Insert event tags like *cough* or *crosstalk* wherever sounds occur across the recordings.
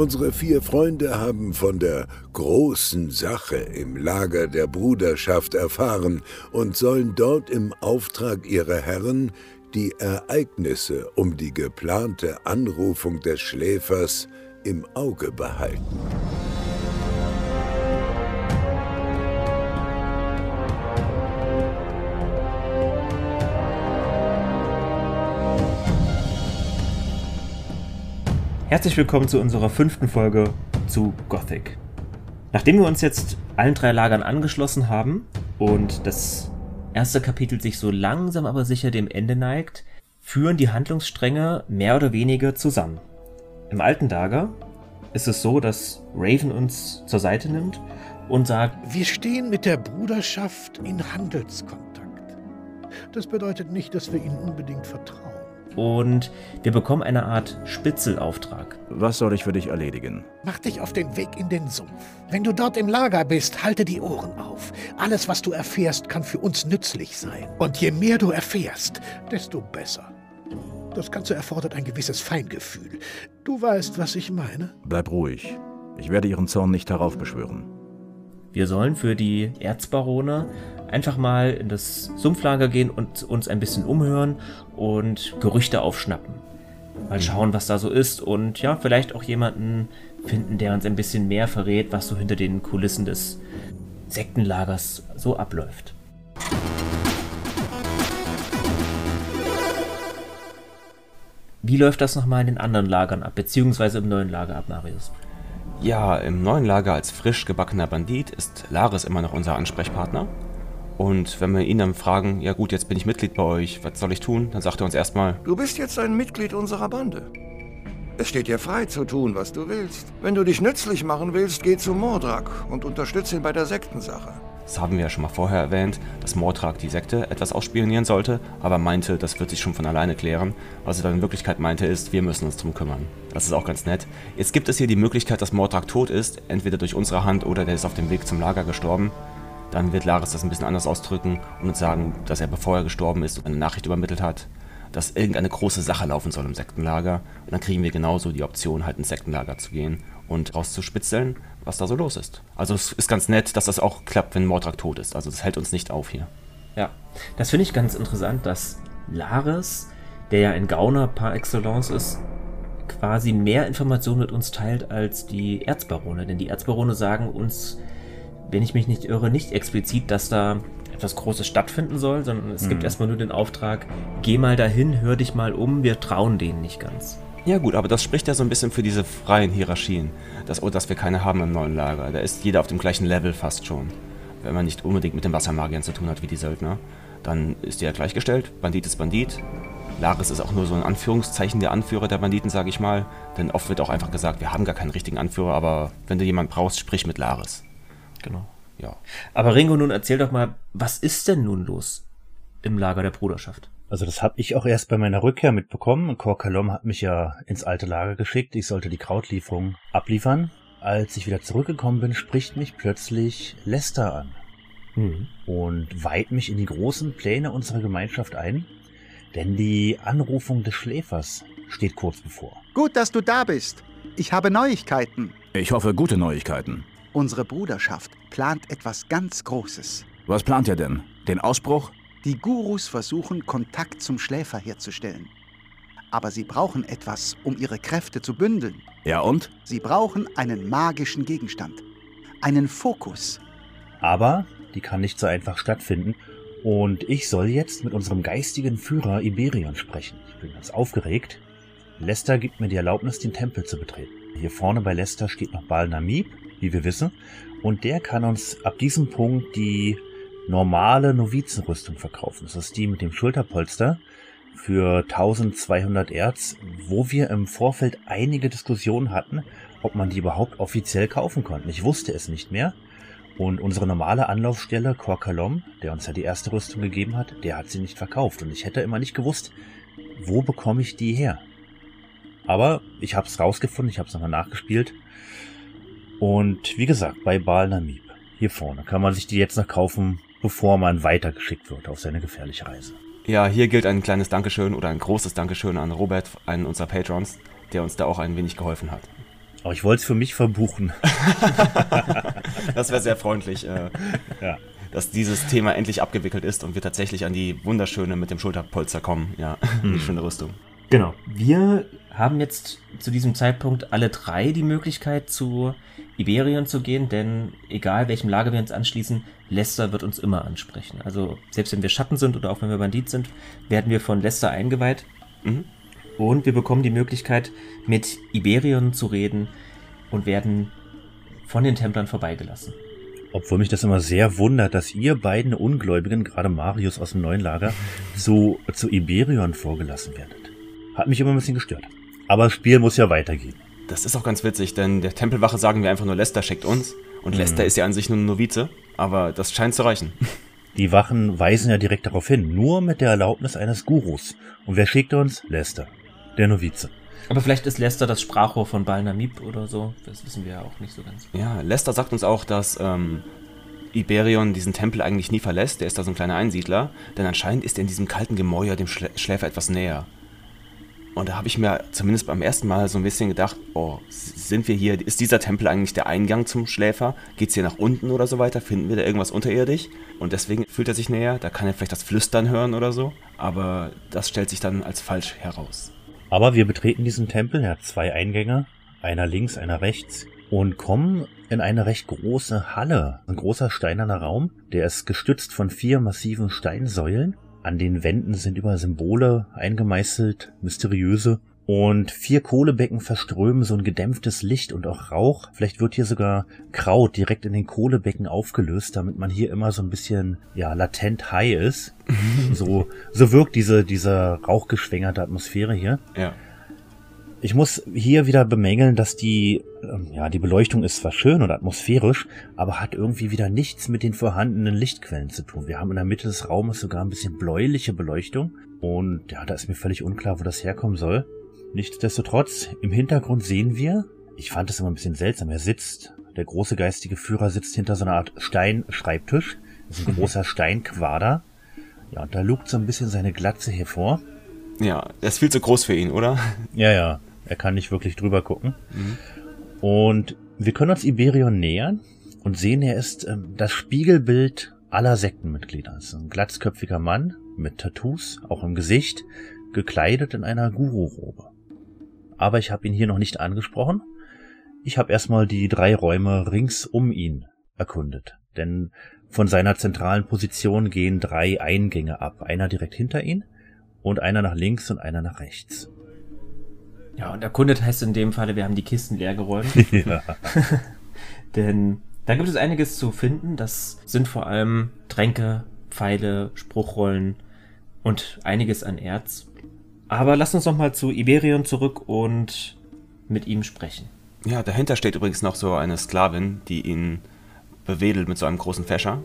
Unsere vier Freunde haben von der großen Sache im Lager der Bruderschaft erfahren und sollen dort im Auftrag ihrer Herren die Ereignisse um die geplante Anrufung des Schläfers im Auge behalten. Herzlich willkommen zu unserer fünften Folge zu Gothic. Nachdem wir uns jetzt allen drei Lagern angeschlossen haben und das erste Kapitel sich so langsam aber sicher dem Ende neigt, führen die Handlungsstränge mehr oder weniger zusammen. Im alten Lager ist es so, dass Raven uns zur Seite nimmt und sagt, wir stehen mit der Bruderschaft in Handelskontakt. Das bedeutet nicht, dass wir ihnen unbedingt vertrauen und wir bekommen eine Art Spitzelauftrag. Was soll ich für dich erledigen? Mach dich auf den Weg in den Sumpf. Wenn du dort im Lager bist, halte die Ohren auf. Alles, was du erfährst, kann für uns nützlich sein. Und je mehr du erfährst, desto besser. Das Ganze erfordert ein gewisses Feingefühl. Du weißt, was ich meine. Bleib ruhig. Ich werde ihren Zorn nicht heraufbeschwören. Wir sollen für die Erzbarone einfach mal in das Sumpflager gehen und uns ein bisschen umhören und Gerüchte aufschnappen. Mal mhm. schauen, was da so ist und ja, vielleicht auch jemanden finden, der uns ein bisschen mehr verrät, was so hinter den Kulissen des Sektenlagers so abläuft. Wie läuft das nochmal in den anderen Lagern ab, beziehungsweise im neuen Lager ab, Marius? Ja, im neuen Lager als frisch gebackener Bandit ist Laris immer noch unser Ansprechpartner. Und wenn wir ihn dann fragen, ja gut, jetzt bin ich Mitglied bei euch, was soll ich tun? Dann sagt er uns erstmal, du bist jetzt ein Mitglied unserer Bande. Es steht dir frei zu tun, was du willst. Wenn du dich nützlich machen willst, geh zu Mordrak und unterstütze ihn bei der Sektensache. Das haben wir ja schon mal vorher erwähnt, dass Mordrak die Sekte etwas ausspionieren sollte, aber meinte, das wird sich schon von alleine klären. Was er dann in Wirklichkeit meinte, ist, wir müssen uns drum kümmern. Das ist auch ganz nett. Jetzt gibt es hier die Möglichkeit, dass Mordrak tot ist, entweder durch unsere Hand oder der ist auf dem Weg zum Lager gestorben dann wird Laris das ein bisschen anders ausdrücken und uns sagen, dass er, bevor er gestorben ist, eine Nachricht übermittelt hat, dass irgendeine große Sache laufen soll im Sektenlager. Und dann kriegen wir genauso die Option, halt ins Sektenlager zu gehen und rauszuspitzeln, was da so los ist. Also es ist ganz nett, dass das auch klappt, wenn Mordrak tot ist. Also das hält uns nicht auf hier. Ja, das finde ich ganz interessant, dass Laris, der ja ein Gauner par excellence ist, quasi mehr Informationen mit uns teilt als die Erzbarone. Denn die Erzbarone sagen uns wenn ich mich nicht irre, nicht explizit, dass da etwas Großes stattfinden soll, sondern es mhm. gibt erstmal nur den Auftrag, geh mal dahin, hör dich mal um, wir trauen denen nicht ganz. Ja gut, aber das spricht ja so ein bisschen für diese freien Hierarchien, dass, oh, dass wir keine haben im neuen Lager. Da ist jeder auf dem gleichen Level fast schon. Wenn man nicht unbedingt mit den Wassermagiern zu tun hat wie die Söldner, dann ist der gleichgestellt. Bandit ist Bandit. Laris ist auch nur so ein Anführungszeichen der Anführer der Banditen, sage ich mal. Denn oft wird auch einfach gesagt, wir haben gar keinen richtigen Anführer, aber wenn du jemanden brauchst, sprich mit Laris. Genau. Ja. Aber Ringo, nun erzähl doch mal, was ist denn nun los im Lager der Bruderschaft? Also das habe ich auch erst bei meiner Rückkehr mitbekommen. Korkalom hat mich ja ins alte Lager geschickt. Ich sollte die Krautlieferung abliefern. Als ich wieder zurückgekommen bin, spricht mich plötzlich Lester an mhm. und weiht mich in die großen Pläne unserer Gemeinschaft ein, denn die Anrufung des Schläfers steht kurz bevor. Gut, dass du da bist. Ich habe Neuigkeiten. Ich hoffe, gute Neuigkeiten. Unsere Bruderschaft plant etwas ganz Großes. Was plant ihr denn? Den Ausbruch? Die Gurus versuchen, Kontakt zum Schläfer herzustellen. Aber sie brauchen etwas, um ihre Kräfte zu bündeln. Ja und? Sie brauchen einen magischen Gegenstand. Einen Fokus. Aber die kann nicht so einfach stattfinden. Und ich soll jetzt mit unserem geistigen Führer Iberion sprechen. Ich bin ganz aufgeregt. Lester gibt mir die Erlaubnis, den Tempel zu betreten. Hier vorne bei Lester steht noch Bal Namib, wie wir wissen. Und der kann uns ab diesem Punkt die normale Novizenrüstung verkaufen. Das ist die mit dem Schulterpolster für 1200 Erz, wo wir im Vorfeld einige Diskussionen hatten, ob man die überhaupt offiziell kaufen konnte. Ich wusste es nicht mehr. Und unsere normale Anlaufstelle, Korkalom, der uns ja die erste Rüstung gegeben hat, der hat sie nicht verkauft. Und ich hätte immer nicht gewusst, wo bekomme ich die her? Aber ich habe es rausgefunden, ich habe es nochmal nachgespielt. Und wie gesagt, bei Baal Namib, hier vorne, kann man sich die jetzt noch kaufen, bevor man weitergeschickt wird auf seine gefährliche Reise. Ja, hier gilt ein kleines Dankeschön oder ein großes Dankeschön an Robert, einen unserer Patrons, der uns da auch ein wenig geholfen hat. Aber ich wollte es für mich verbuchen. *laughs* das wäre sehr freundlich, äh, *laughs* ja. dass dieses Thema endlich abgewickelt ist und wir tatsächlich an die wunderschöne mit dem Schulterpolster kommen. Ja, mhm. *laughs* die schöne Rüstung. Genau. Wir haben jetzt zu diesem Zeitpunkt alle drei die Möglichkeit zu Iberion zu gehen, denn egal welchem Lager wir uns anschließen, Lester wird uns immer ansprechen. Also selbst wenn wir Schatten sind oder auch wenn wir Bandit sind, werden wir von Lester eingeweiht. Mhm. Und wir bekommen die Möglichkeit, mit Iberion zu reden und werden von den Templern vorbeigelassen. Obwohl mich das immer sehr wundert, dass ihr beiden Ungläubigen, gerade Marius aus dem neuen Lager, so zu Iberion vorgelassen werdet. Hat mich immer ein bisschen gestört. Aber das Spiel muss ja weitergehen. Das ist auch ganz witzig, denn der Tempelwache sagen wir einfach nur, Lester schickt uns. Und mhm. Lester ist ja an sich nur ein Novize, aber das scheint zu reichen. *laughs* Die Wachen weisen ja direkt darauf hin, nur mit der Erlaubnis eines Gurus. Und wer schickt uns? Lester, der Novize. Aber vielleicht ist Lester das Sprachrohr von Balnamib oder so. Das wissen wir ja auch nicht so ganz. Ja, Lester sagt uns auch, dass ähm, Iberion diesen Tempel eigentlich nie verlässt. Der ist da so ein kleiner Einsiedler. Denn anscheinend ist er in diesem kalten Gemäuer dem Schlä Schläfer etwas näher. Und da habe ich mir zumindest beim ersten Mal so ein bisschen gedacht, oh, sind wir hier, ist dieser Tempel eigentlich der Eingang zum Schläfer? Geht es hier nach unten oder so weiter? Finden wir da irgendwas unterirdisch? Und deswegen fühlt er sich näher, da kann er vielleicht das Flüstern hören oder so. Aber das stellt sich dann als falsch heraus. Aber wir betreten diesen Tempel, er hat zwei Eingänge, einer links, einer rechts, und kommen in eine recht große Halle. Ein großer steinerner Raum, der ist gestützt von vier massiven Steinsäulen an den Wänden sind überall Symbole eingemeißelt, mysteriöse. Und vier Kohlebecken verströmen so ein gedämpftes Licht und auch Rauch. Vielleicht wird hier sogar Kraut direkt in den Kohlebecken aufgelöst, damit man hier immer so ein bisschen, ja, latent high ist. *laughs* so, so wirkt diese, diese rauchgeschwängerte Atmosphäre hier. Ja. Ich muss hier wieder bemängeln, dass die, ähm, ja, die Beleuchtung ist zwar schön und atmosphärisch, aber hat irgendwie wieder nichts mit den vorhandenen Lichtquellen zu tun. Wir haben in der Mitte des Raumes sogar ein bisschen bläuliche Beleuchtung und ja, da ist mir völlig unklar, wo das herkommen soll. Nichtsdestotrotz, im Hintergrund sehen wir, ich fand es immer ein bisschen seltsam, er sitzt, der große geistige Führer sitzt hinter so einer Art Steinschreibtisch. Das ist ein *laughs* großer Steinquader. Ja, und da lugt so ein bisschen seine Glatze hervor. Ja, er ist viel zu groß für ihn, oder? Ja, ja. Er kann nicht wirklich drüber gucken. Mhm. Und wir können uns Iberion nähern und sehen, er ist ähm, das Spiegelbild aller Sektenmitglieder. Es ist ein glatzköpfiger Mann mit Tattoos, auch im Gesicht, gekleidet in einer Guru-Robe. Aber ich habe ihn hier noch nicht angesprochen. Ich habe erstmal die drei Räume rings um ihn erkundet. Denn von seiner zentralen Position gehen drei Eingänge ab. Einer direkt hinter ihn und einer nach links und einer nach rechts. Ja, und erkundet heißt in dem Falle, wir haben die Kisten leer geräumt. *laughs* ja. *laughs* Denn da gibt es einiges zu finden. Das sind vor allem Tränke, Pfeile, Spruchrollen und einiges an Erz. Aber lass uns noch mal zu Iberion zurück und mit ihm sprechen. Ja, dahinter steht übrigens noch so eine Sklavin, die ihn bewedelt mit so einem großen Fächer.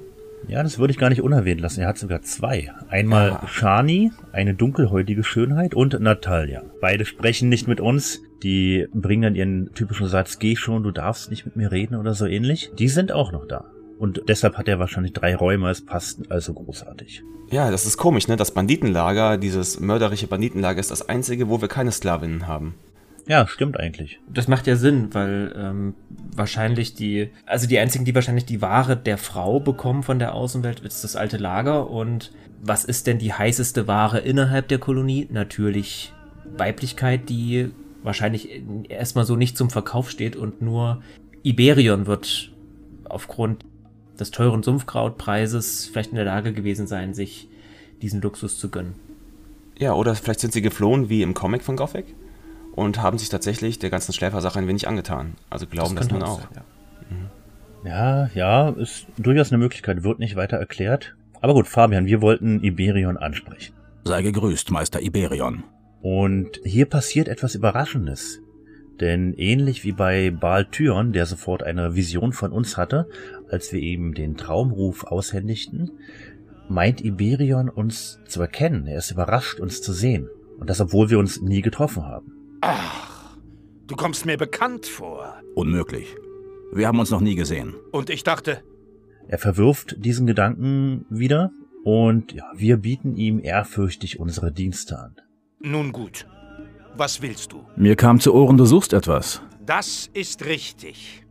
Ja, das würde ich gar nicht unerwähnt lassen. Er hat sogar zwei. Einmal ja. Shani, eine dunkelhäutige Schönheit, und Natalia. Beide sprechen nicht mit uns. Die bringen dann ihren typischen Satz, geh schon, du darfst nicht mit mir reden oder so ähnlich. Die sind auch noch da. Und deshalb hat er wahrscheinlich drei Räume, es passt also großartig. Ja, das ist komisch, ne? Das Banditenlager, dieses mörderische Banditenlager ist das einzige, wo wir keine Sklavinnen haben. Ja, stimmt eigentlich. Das macht ja Sinn, weil ähm, wahrscheinlich die, also die einzigen, die wahrscheinlich die Ware der Frau bekommen von der Außenwelt, ist das alte Lager. Und was ist denn die heißeste Ware innerhalb der Kolonie? Natürlich Weiblichkeit, die wahrscheinlich erstmal so nicht zum Verkauf steht und nur Iberion wird aufgrund des teuren Sumpfkrautpreises vielleicht in der Lage gewesen sein, sich diesen Luxus zu gönnen. Ja, oder vielleicht sind sie geflohen wie im Comic von Gothic? Und haben sich tatsächlich der ganzen Schläfersache ein wenig angetan. Also glauben das, das nun auch. Sein, ja. Mhm. ja, ja, ist durchaus eine Möglichkeit, wird nicht weiter erklärt. Aber gut, Fabian, wir wollten Iberion ansprechen. Sei gegrüßt, Meister Iberion. Und hier passiert etwas Überraschendes. Denn ähnlich wie bei Baal Thyon, der sofort eine Vision von uns hatte, als wir ihm den Traumruf aushändigten, meint Iberion uns zu erkennen. Er ist überrascht, uns zu sehen. Und das, obwohl wir uns nie getroffen haben. Ach, du kommst mir bekannt vor. Unmöglich. Wir haben uns noch nie gesehen. Und ich dachte. Er verwirft diesen Gedanken wieder und ja, wir bieten ihm ehrfürchtig unsere Dienste an. Nun gut. Was willst du? Mir kam zu Ohren, du suchst etwas. Das ist richtig.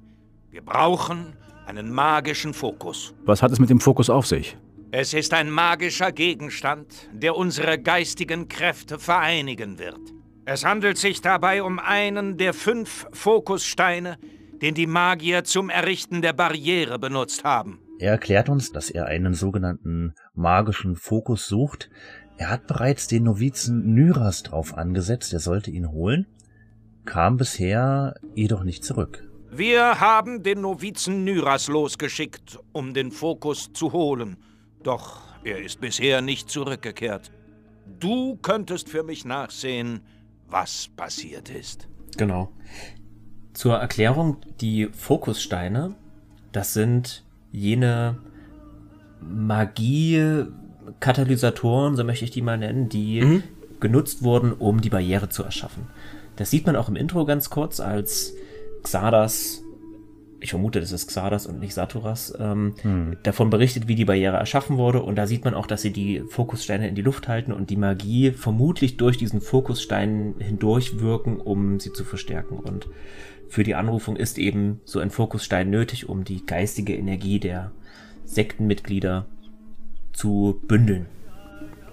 Wir brauchen einen magischen Fokus. Was hat es mit dem Fokus auf sich? Es ist ein magischer Gegenstand, der unsere geistigen Kräfte vereinigen wird. Es handelt sich dabei um einen der fünf Fokussteine, den die Magier zum Errichten der Barriere benutzt haben. Er erklärt uns, dass er einen sogenannten magischen Fokus sucht. Er hat bereits den Novizen Nyras drauf angesetzt, er sollte ihn holen, kam bisher jedoch nicht zurück. Wir haben den Novizen Nyras losgeschickt, um den Fokus zu holen. Doch er ist bisher nicht zurückgekehrt. Du könntest für mich nachsehen, was passiert ist. Genau. Zur Erklärung, die Fokussteine, das sind jene Magie-Katalysatoren, so möchte ich die mal nennen, die mhm. genutzt wurden, um die Barriere zu erschaffen. Das sieht man auch im Intro ganz kurz, als Xardas, ich vermute, das ist Xardas und nicht Saturas, ähm, hm. davon berichtet, wie die Barriere erschaffen wurde. Und da sieht man auch, dass sie die Fokussteine in die Luft halten und die Magie vermutlich durch diesen Fokusstein hindurch wirken, um sie zu verstärken. Und für die Anrufung ist eben so ein Fokusstein nötig, um die geistige Energie der Sektenmitglieder zu bündeln.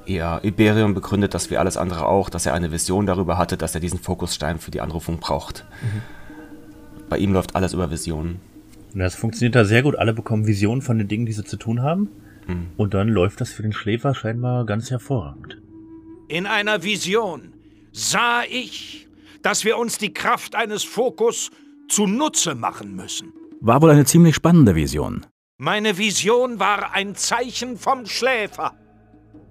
Ja, Iberion begründet das wie alles andere auch, dass er eine Vision darüber hatte, dass er diesen Fokusstein für die Anrufung braucht. Mhm. Bei ihm läuft alles über Visionen. Das funktioniert da sehr gut. Alle bekommen Visionen von den Dingen, die sie zu tun haben. Mhm. Und dann läuft das für den Schläfer scheinbar ganz hervorragend. In einer Vision sah ich, dass wir uns die Kraft eines Fokus zunutze machen müssen. War wohl eine ziemlich spannende Vision. Meine Vision war ein Zeichen vom Schläfer.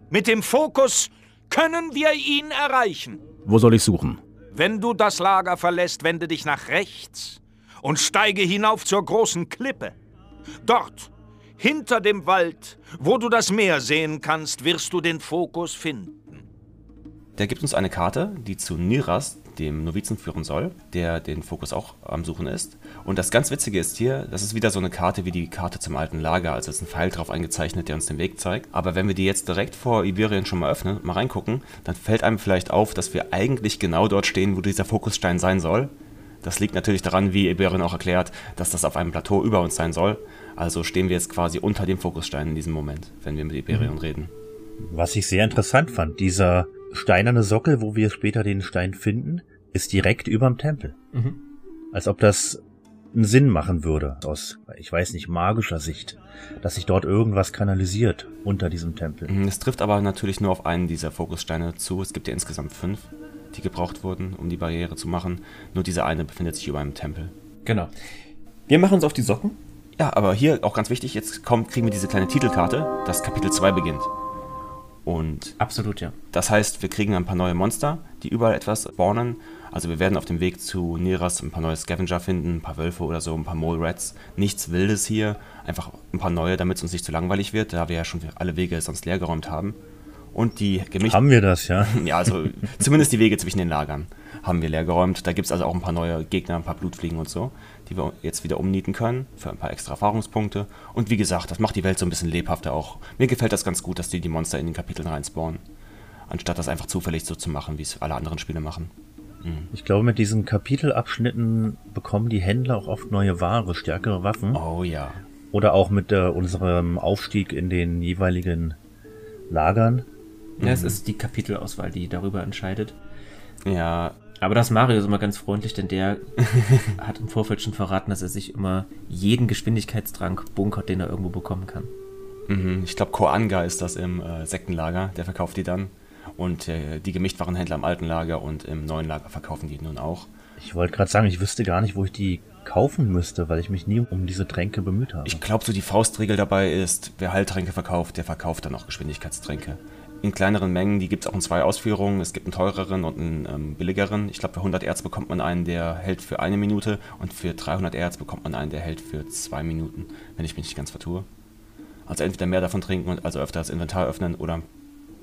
Mit dem Fokus können wir ihn erreichen. Wo soll ich suchen? Wenn du das Lager verlässt, wende dich nach rechts und steige hinauf zur großen Klippe. Dort, hinter dem Wald, wo du das Meer sehen kannst, wirst du den Fokus finden. Der gibt uns eine Karte, die zu Niras, dem Novizen, führen soll, der den Fokus auch am Suchen ist. Und das ganz Witzige ist hier, das ist wieder so eine Karte wie die Karte zum alten Lager, also ist ein Pfeil drauf eingezeichnet, der uns den Weg zeigt. Aber wenn wir die jetzt direkt vor Iberien schon mal öffnen, mal reingucken, dann fällt einem vielleicht auf, dass wir eigentlich genau dort stehen, wo dieser Fokusstein sein soll. Das liegt natürlich daran, wie Iberien auch erklärt, dass das auf einem Plateau über uns sein soll. Also stehen wir jetzt quasi unter dem Fokusstein in diesem Moment, wenn wir mit Iberion mhm. reden. Was ich sehr interessant fand, dieser steinerne Sockel, wo wir später den Stein finden, ist direkt überm Tempel. Mhm. Als ob das einen Sinn machen würde, aus, ich weiß nicht, magischer Sicht, dass sich dort irgendwas kanalisiert unter diesem Tempel. Mhm, es trifft aber natürlich nur auf einen dieser Fokussteine zu. Es gibt ja insgesamt fünf, die gebraucht wurden, um die Barriere zu machen. Nur dieser eine befindet sich über einem Tempel. Genau. Wir machen uns auf die Socken. Ja, aber hier auch ganz wichtig, jetzt kommt, kriegen wir diese kleine Titelkarte, das Kapitel 2 beginnt. Und Absolut, ja. Das heißt, wir kriegen ein paar neue Monster, die überall etwas spawnen. Also wir werden auf dem Weg zu Neras ein paar neue Scavenger finden, ein paar Wölfe oder so, ein paar Mole Rats. Nichts Wildes hier, einfach ein paar neue, damit es uns nicht zu langweilig wird, da wir ja schon alle Wege sonst leergeräumt haben. Und die Gemischte... Haben wir das, ja? *laughs* ja, also zumindest die Wege zwischen den Lagern haben wir leergeräumt. Da gibt es also auch ein paar neue Gegner, ein paar Blutfliegen und so, die wir jetzt wieder umnieten können für ein paar extra Erfahrungspunkte. Und wie gesagt, das macht die Welt so ein bisschen lebhafter auch. Mir gefällt das ganz gut, dass die die Monster in den Kapiteln reinspawnen, anstatt das einfach zufällig so zu machen, wie es alle anderen Spiele machen. Mhm. Ich glaube, mit diesen Kapitelabschnitten bekommen die Händler auch oft neue Ware, stärkere Waffen. Oh ja. Oder auch mit äh, unserem Aufstieg in den jeweiligen Lagern. Ja, mhm. es ist die Kapitelauswahl, die darüber entscheidet. Ja. Aber das Mario ist immer ganz freundlich, denn der *laughs* hat im Vorfeld schon verraten, dass er sich immer jeden Geschwindigkeitsdrang bunkert, den er irgendwo bekommen kann. Mhm, ich glaube, Koanga ist das im äh, Sektenlager, der verkauft die dann. Und äh, die Gemischtwarenhändler im alten Lager und im neuen Lager verkaufen die nun auch. Ich wollte gerade sagen, ich wüsste gar nicht, wo ich die kaufen müsste, weil ich mich nie um diese Tränke bemüht habe. Ich glaube, so die Faustregel dabei ist, wer Heiltränke verkauft, der verkauft dann auch Geschwindigkeitstränke in kleineren Mengen. Die gibt es auch in zwei Ausführungen. Es gibt einen teureren und einen ähm, billigeren. Ich glaube, für 100 Erz bekommt man einen, der hält für eine Minute und für 300 Erz bekommt man einen, der hält für zwei Minuten, wenn ich mich nicht ganz vertue. Also entweder mehr davon trinken und also öfter das Inventar öffnen oder ein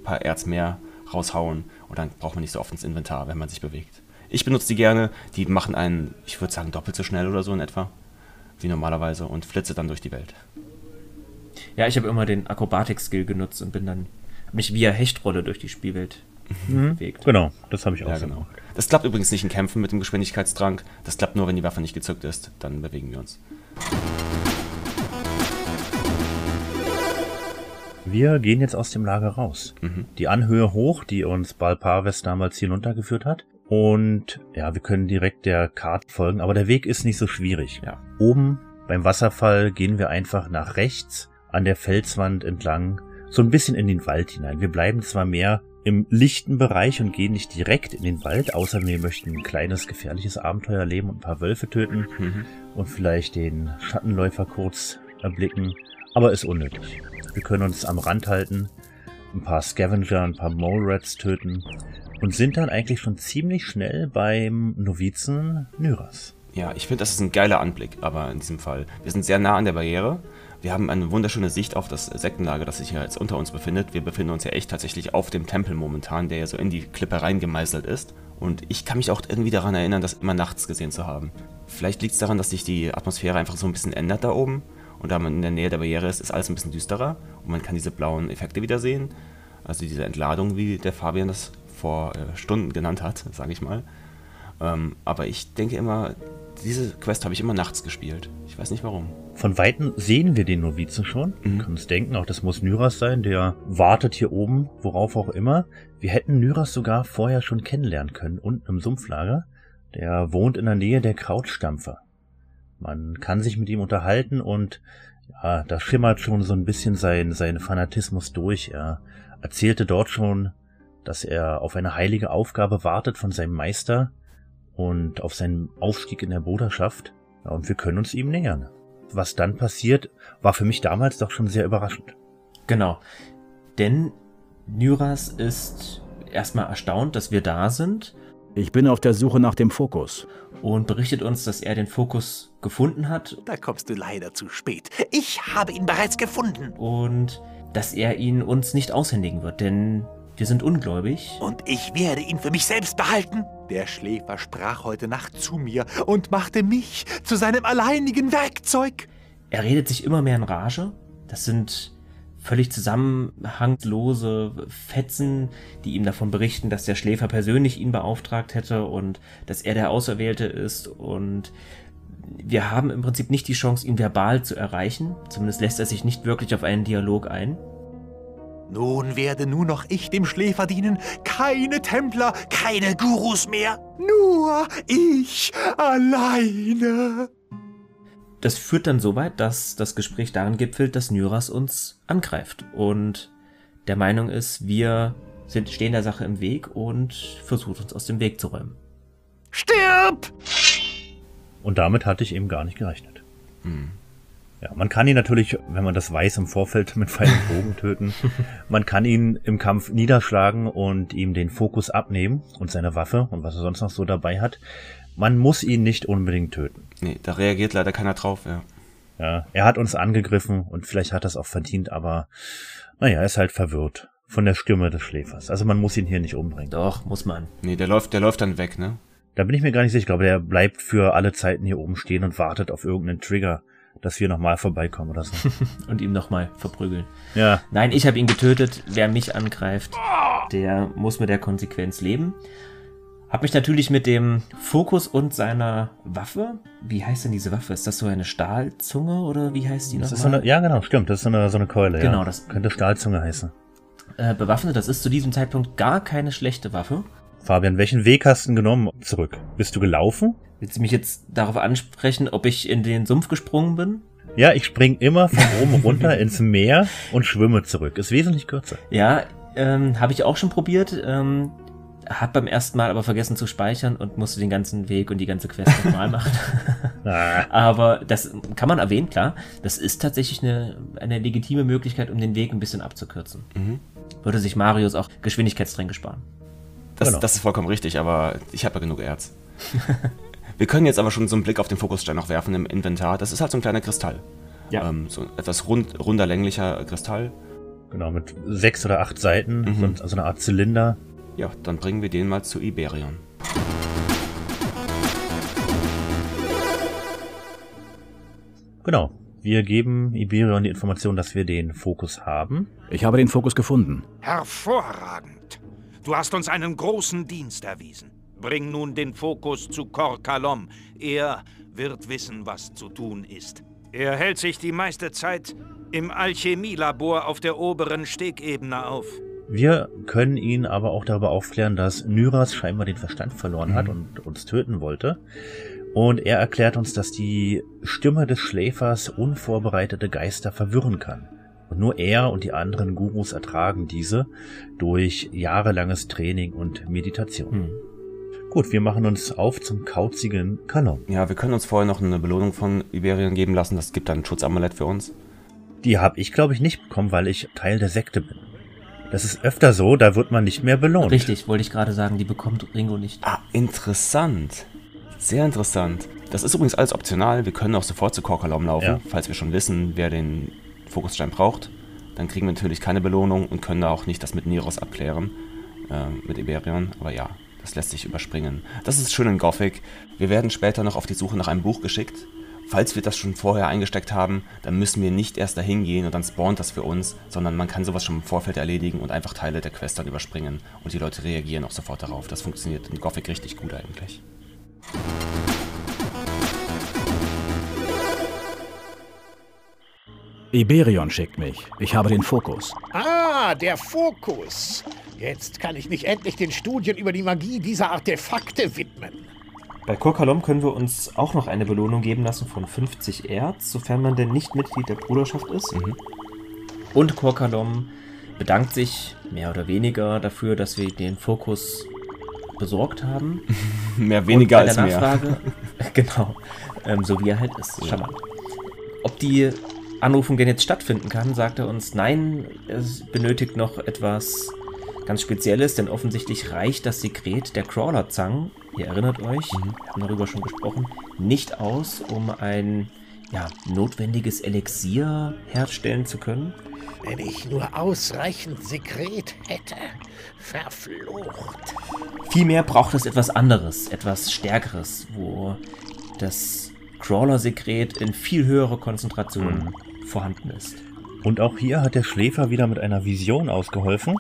paar Erz mehr raushauen und dann braucht man nicht so oft ins Inventar, wenn man sich bewegt. Ich benutze die gerne. Die machen einen, ich würde sagen, doppelt so schnell oder so in etwa wie normalerweise und flitze dann durch die Welt. Ja, ich habe immer den Akrobatik-Skill genutzt und bin dann mich via Hechtrolle durch die Spielwelt Mhm. bewegt. Genau, das habe ich auch Ja, so genau. gemacht. Das klappt übrigens nicht in Kämpfen mit dem Geschwindigkeitsdrang. Das klappt nur, wenn die Waffe nicht gezückt ist. Dann bewegen wir uns. Wir gehen jetzt aus dem Lager raus. Mhm. Die Anhöhe hoch, die uns Balparves damals hinuntergeführt hat. Und ja, wir können direkt der Karte folgen, aber der Weg ist nicht so schwierig. Ja. Oben beim Wasserfall gehen wir einfach nach rechts an der Felswand entlang, so ein bisschen in den Wald hinein. Wir bleiben zwar mehr im lichten Bereich und gehen nicht direkt in den Wald, außer wir möchten ein kleines gefährliches Abenteuer erleben und ein paar Wölfe töten Mhm. und vielleicht den Schattenläufer kurz erblicken, aber ist unnötig. Wir können uns am Rand halten, ein paar Scavenger, ein paar Mole Rats töten und sind dann eigentlich schon ziemlich schnell beim Novizen Nyras. Ja, ich finde, das ist ein geiler Anblick, aber in diesem Fall. Wir sind sehr nah an der Barriere. Wir haben eine wunderschöne Sicht auf das Sektenlager, das sich ja jetzt unter uns befindet. Wir befinden uns ja echt tatsächlich auf dem Tempel momentan, der ja so in die Klippe reingemeißelt ist. Und ich kann mich auch irgendwie daran erinnern, das immer nachts gesehen zu haben. Vielleicht liegt es daran, dass sich die Atmosphäre einfach so ein bisschen ändert da oben. Und da man in der Nähe der Barriere ist, ist alles ein bisschen düsterer. Und man kann diese blauen Effekte wieder sehen. Also diese Entladung, wie der Fabian das vor äh, Stunden genannt hat, *laughs* sage ich mal. Ähm, aber ich denke immer, diese Quest habe ich immer nachts gespielt. Ich weiß nicht warum. Von Weitem sehen wir den Novizen schon. Mhm. Wir können uns denken, auch das muss Nyras sein, der wartet hier oben, worauf auch immer. Wir hätten Nyras sogar vorher schon kennenlernen können, unten im Sumpflager. Der wohnt in der Nähe der Krautstampfer. Man kann sich mit ihm unterhalten und ja, da schimmert schon so ein bisschen sein, sein Fanatismus durch. Er erzählte dort schon, dass er auf eine heilige Aufgabe wartet von seinem Meister und auf seinen Aufstieg in der Bruderschaft. Ja, und wir können uns ihm nähern. Was dann passiert, war für mich damals doch schon sehr überraschend. Genau. Denn Nyras ist erstmal erstaunt, dass wir da sind Ich bin auf der Suche nach dem Fokus. und berichtet uns, dass er den Fokus gefunden hat Da kommst du leider zu spät. Ich habe ihn bereits gefunden. und dass er ihn uns nicht aushändigen wird, denn wir sind ungläubig. Und ich werde ihn für mich selbst behalten. Der Schläfer sprach heute Nacht zu mir und machte mich zu seinem alleinigen Werkzeug. Er redet sich immer mehr in Rage. Das sind völlig zusammenhangslose Fetzen, die ihm davon berichten, dass der Schläfer persönlich ihn beauftragt hätte und dass er der Auserwählte ist und wir haben im Prinzip nicht die Chance, ihn verbal zu erreichen. Zumindest lässt er sich nicht wirklich auf einen Dialog ein. Nun werde nur noch ich dem Schläfer dienen. Keine Templer, keine Gurus mehr. Nur ich alleine. Das führt dann so weit, dass das Gespräch darin gipfelt, dass Nyras uns angreift und der Meinung ist, wir sind, stehen der Sache im Weg und versucht uns aus dem Weg zu räumen. Stirb! Und damit hatte ich eben gar nicht gerechnet. Ja, man kann ihn natürlich, wenn man das weiß, im Vorfeld mit Pfeil und Bogen töten. *laughs* Man kann ihn im Kampf niederschlagen und ihm den Fokus abnehmen und seine Waffe und was er sonst noch so dabei hat. Man muss ihn nicht unbedingt töten. Nee, da reagiert leider keiner drauf, ja. Ja, er hat uns angegriffen und vielleicht hat er es auch verdient, aber naja, er ist halt verwirrt von der Stimme des Schläfers. Also man muss ihn hier nicht umbringen. Doch, muss man. Nee, der läuft, der läuft dann weg, ne? Da bin ich mir gar nicht sicher. Ich glaube, der bleibt für alle Zeiten hier oben stehen und wartet auf irgendeinen Trigger, dass wir nochmal vorbeikommen oder so. *laughs* Und ihm nochmal verprügeln. ja, Nein, ich habe ihn getötet. Wer mich angreift, der muss mit der Konsequenz leben. Hab mich natürlich mit dem Fokus und seiner Waffe. Wie heißt denn diese Waffe? Ist das so eine Stahlzunge oder wie heißt die so nochmal? eine, ja genau, stimmt. Das ist so eine, so eine Keule. Genau, ja. das- könnte Stahlzunge heißen. Äh, bewaffnet. Das ist zu diesem Zeitpunkt gar keine schlechte Waffe. Fabian, welchen Weg hast du genommen zurück? Bist du gelaufen? Willst du mich jetzt darauf ansprechen, ob ich in den Sumpf gesprungen bin? Ja, ich spring immer von oben runter ins Meer und schwimme zurück. Ist wesentlich kürzer. Ja, ähm, habe ich auch schon probiert. Ähm, hab beim ersten Mal aber vergessen zu speichern und musste den ganzen Weg und die ganze Quest nochmal machen. *laughs* Ah, Aber das kann man erwähnen, klar. Das ist tatsächlich eine, eine legitime Möglichkeit, um den Weg ein bisschen abzukürzen. Mhm. Würde sich Marius auch Geschwindigkeitstränke sparen. Das, Genau. das ist vollkommen richtig, aber ich habe ja genug Erz. *laughs* Wir können jetzt aber schon so einen Blick auf den Fokusstein noch werfen im Inventar. Das ist halt so ein kleiner Kristall. Ja. Ähm, so ein etwas rund, runder, länglicher Kristall. genau, mit sechs oder acht Seiten, Mhm. so, so eine Art Zylinder. Ja, dann bringen wir den mal zu Iberion. Genau. Wir geben Iberion die Information, dass wir den Fokus haben. Ich habe den Fokus gefunden. Hervorragend. Du hast uns einen großen Dienst erwiesen. Bring nun den Fokus zu Kor Kalom. Er wird wissen, was zu tun ist. Er hält sich die meiste Zeit im Alchemielabor auf der oberen Stegebene auf. Wir können ihn aber auch darüber aufklären, dass Nyras scheinbar den Verstand verloren hat und uns töten wollte. Und er erklärt uns, dass die Stimme des Schläfers unvorbereitete Geister verwirren kann. Und nur er und die anderen Gurus ertragen diese durch jahrelanges Training und Meditation. Gut, wir machen uns auf zum kauzigen Kanon. Ja, wir können uns vorher noch eine Belohnung von Iberion geben lassen. Das gibt dann ein Schutzamulett für uns. Die habe ich, glaube ich, nicht bekommen, weil ich Teil der Sekte bin. Das ist öfter so, da wird man nicht mehr belohnt. Richtig, wollte ich gerade sagen, die bekommt Ringo nicht. Ah, interessant. Sehr interessant. Das ist übrigens alles optional. Wir können auch sofort zu Korkalom laufen, Ja. falls wir schon wissen, wer den Fokusstein braucht. Dann kriegen wir natürlich keine Belohnung und können da auch nicht das mit Neros abklären, ähm, mit Iberion. Aber ja, das lässt sich überspringen. Das ist schön in Gothic. Wir werden später noch auf die Suche nach einem Buch geschickt. Falls wir das schon vorher eingesteckt haben, dann müssen wir nicht erst dahin gehen und dann spawnt das für uns, sondern man kann sowas schon im Vorfeld erledigen und einfach Teile der Quest dann überspringen und die Leute reagieren auch sofort darauf. Das funktioniert in Gothic richtig gut eigentlich. Iberion schickt mich. Ich habe den Fokus. Ah, der Fokus. Jetzt kann ich mich endlich den Studien über die Magie dieser Artefakte widmen. Bei Korkalom können wir uns auch noch eine Belohnung geben lassen von 50 Erz, sofern man denn nicht Mitglied der Bruderschaft ist. Und Korkalom bedankt sich mehr oder weniger dafür, dass wir den Fokus besorgt haben. *laughs* Mehr weniger als der mehr. Nachfrage, *laughs* *laughs* genau, ähm, so wie er halt ist. Charmant. Ob die Anrufung denn jetzt stattfinden kann, sagt er uns, nein, es benötigt noch etwas ganz Spezielles, denn offensichtlich reicht das Sekret der Crawler-Zang, ihr erinnert euch, Mhm. wir haben darüber schon gesprochen, nicht aus, um ein ja, notwendiges Elixier herstellen zu können. Wenn ich nur ausreichend Sekret hätte. Verflucht. Vielmehr braucht es etwas anderes, etwas Stärkeres, wo das Crawler-Sekret in viel höherer Konzentration vorhanden ist. Und auch hier hat der Schläfer wieder mit einer Vision ausgeholfen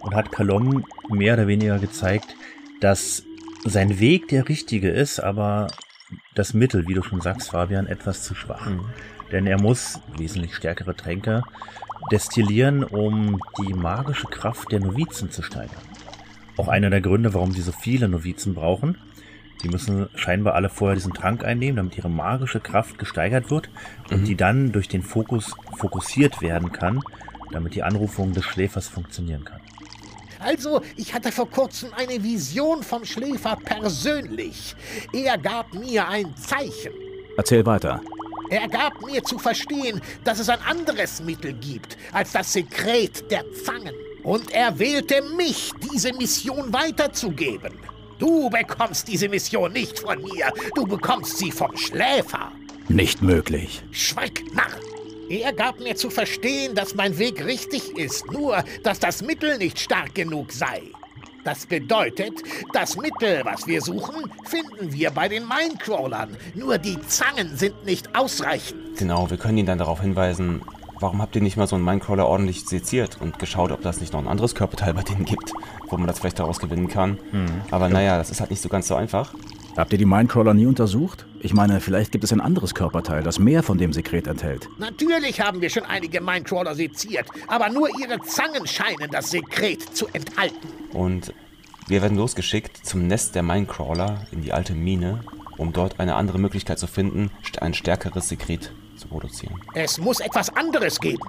und hat Kalom mehr oder weniger gezeigt, dass sein Weg der richtige ist, aber das Mittel, wie du schon sagst, Fabian, etwas zu schwach. Denn er muss wesentlich stärkere Tränke destillieren, um die magische Kraft der Novizen zu steigern. Auch einer der Gründe, warum sie so viele Novizen brauchen. Die müssen scheinbar alle vorher diesen Trank einnehmen, damit ihre magische Kraft gesteigert wird und die dann durch den Fokus fokussiert werden kann, damit die Anrufung des Schläfers funktionieren kann. Also, ich hatte vor kurzem eine Vision vom Schläfer persönlich. Er gab mir ein Zeichen. Erzähl weiter. Er gab mir zu verstehen, dass es ein anderes Mittel gibt als das Sekret der Zangen. Und er wählte mich, diese Mission weiterzugeben. Du bekommst diese Mission nicht von mir, du bekommst sie vom Schläfer. Nicht möglich. Schweig, Narr! Er gab mir zu verstehen, dass mein Weg richtig ist, nur dass das Mittel nicht stark genug sei. Das bedeutet, das Mittel, was wir suchen, finden wir bei den Minecrawlern. Nur die Zangen sind nicht ausreichend. Genau, wir können ihn dann darauf hinweisen, warum habt ihr nicht mal so einen Minecrawler ordentlich seziert und geschaut, ob das nicht noch ein anderes Körperteil bei denen gibt, wo man das vielleicht daraus gewinnen kann. Aber naja, das ist halt nicht so ganz so einfach. Habt ihr die Minecrawler nie untersucht? Ich meine, vielleicht gibt es ein anderes Körperteil, das mehr von dem Sekret enthält. Natürlich haben wir schon einige Minecrawler seziert, aber nur ihre Zangen scheinen das Sekret zu enthalten. Und wir werden losgeschickt zum Nest der Minecrawler in die alte Mine, um dort eine andere Möglichkeit zu finden, ein stärkeres Sekret zu produzieren. Es muss etwas anderes geben.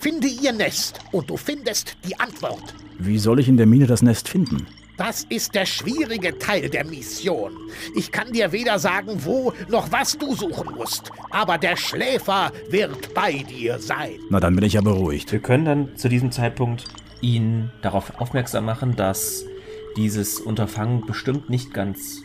Finde ihr Nest und du findest die Antwort. Wie soll ich in der Mine das Nest finden? Das ist der schwierige Teil der Mission. Ich kann dir weder sagen, wo noch was du suchen musst. Aber der Schläfer wird bei dir sein. Na, dann bin ich ja beruhigt. Wir können dann zu diesem Zeitpunkt ihn darauf aufmerksam machen, dass dieses Unterfangen bestimmt nicht ganz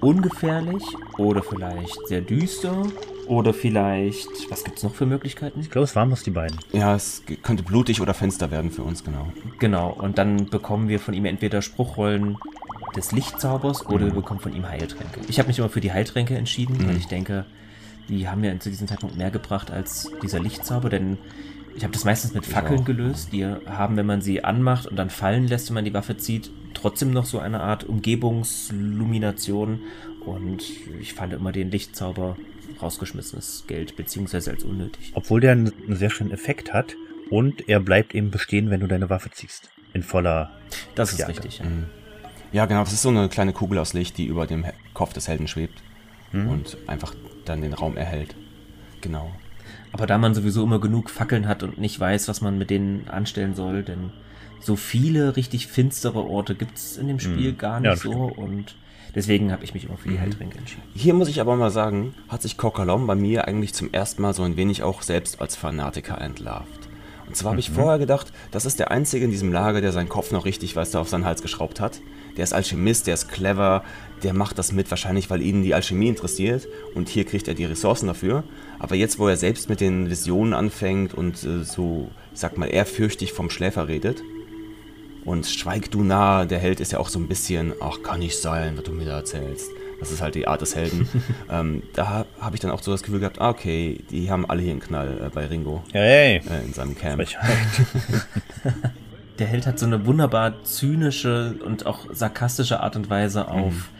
ungefährlich oder vielleicht sehr düster oder vielleicht, was gibt es noch für Möglichkeiten? Ich glaube, es waren bloß die beiden. Ja, es könnte blutig oder finster werden für uns, genau. Genau, und dann bekommen wir von ihm entweder Spruchrollen des Lichtzaubers oder wir bekommen von ihm Heiltränke. Ich habe mich immer für die Heiltränke entschieden, weil ich denke, die haben mir zu diesem Zeitpunkt mehr gebracht als dieser Lichtzauber, denn ich habe das meistens mit Fackeln gelöst. Die haben, wenn man sie anmacht und dann fallen lässt, wenn man die Waffe zieht, trotzdem noch so eine Art Umgebungslumination und ich fand immer den Lichtzauber rausgeschmissenes Geld, beziehungsweise als unnötig. Obwohl der einen, einen sehr schönen Effekt hat und er bleibt eben bestehen, wenn du deine Waffe ziehst. In voller. Das ist Stärke. richtig, ja. Mhm. Ja, genau, das ist so eine kleine Kugel aus Licht, die über dem Kopf des Helden schwebt Mhm. und einfach dann den Raum erhält. Genau. Aber da man sowieso immer genug Fackeln hat und nicht weiß, was man mit denen anstellen soll, denn so viele richtig finstere Orte gibt's in dem Spiel Mhm. gar Ja, nicht das so und deswegen habe ich mich immer für die Mhm. Heiltränke entschieden. Hier muss ich aber mal sagen, hat sich Kokalom bei mir eigentlich zum ersten Mal so ein wenig auch selbst als Fanatiker entlarvt. Und zwar habe ich Mhm. vorher gedacht, das ist der Einzige in diesem Lager, der seinen Kopf noch richtig, weißt du, auf seinen Hals geschraubt hat. Der ist Alchemist, der ist clever, der macht das mit, wahrscheinlich weil ihn die Alchemie interessiert und hier kriegt er die Ressourcen dafür. Aber jetzt, wo er selbst mit den Visionen anfängt und äh, so, ich sag mal, ehrfürchtig vom Schläfer redet, und schweig du nah, der Held ist ja auch so ein bisschen, ach, kann nicht sein, was du mir da erzählst. Das ist halt die Art des Helden. *laughs* ähm, da habe ich dann auch so das Gefühl gehabt, ah, okay, die haben alle hier einen Knall äh, bei Ringo Hey, äh, in seinem Camp. *laughs* Der Held hat so eine wunderbar zynische und auch sarkastische Art und Weise auf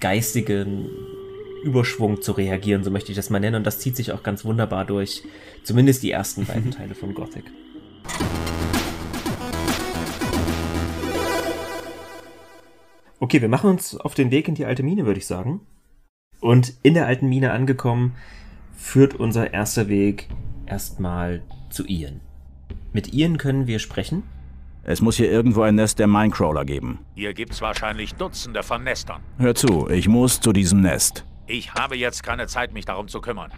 geistigen Überschwung zu reagieren, so möchte ich das mal nennen. Und das zieht sich auch ganz wunderbar durch, zumindest die ersten beiden *laughs* Teile von Gothic. Okay, wir machen uns auf den Weg in die alte Mine, würde ich sagen. Und in der alten Mine angekommen, führt unser erster Weg erstmal zu Ian. Mit Ian können wir sprechen. Es muss hier irgendwo ein Nest der Minecrawler geben. Hier gibt's wahrscheinlich Dutzende von Nestern. Hör zu, ich muss zu diesem Nest. Ich habe jetzt keine Zeit, mich darum zu kümmern.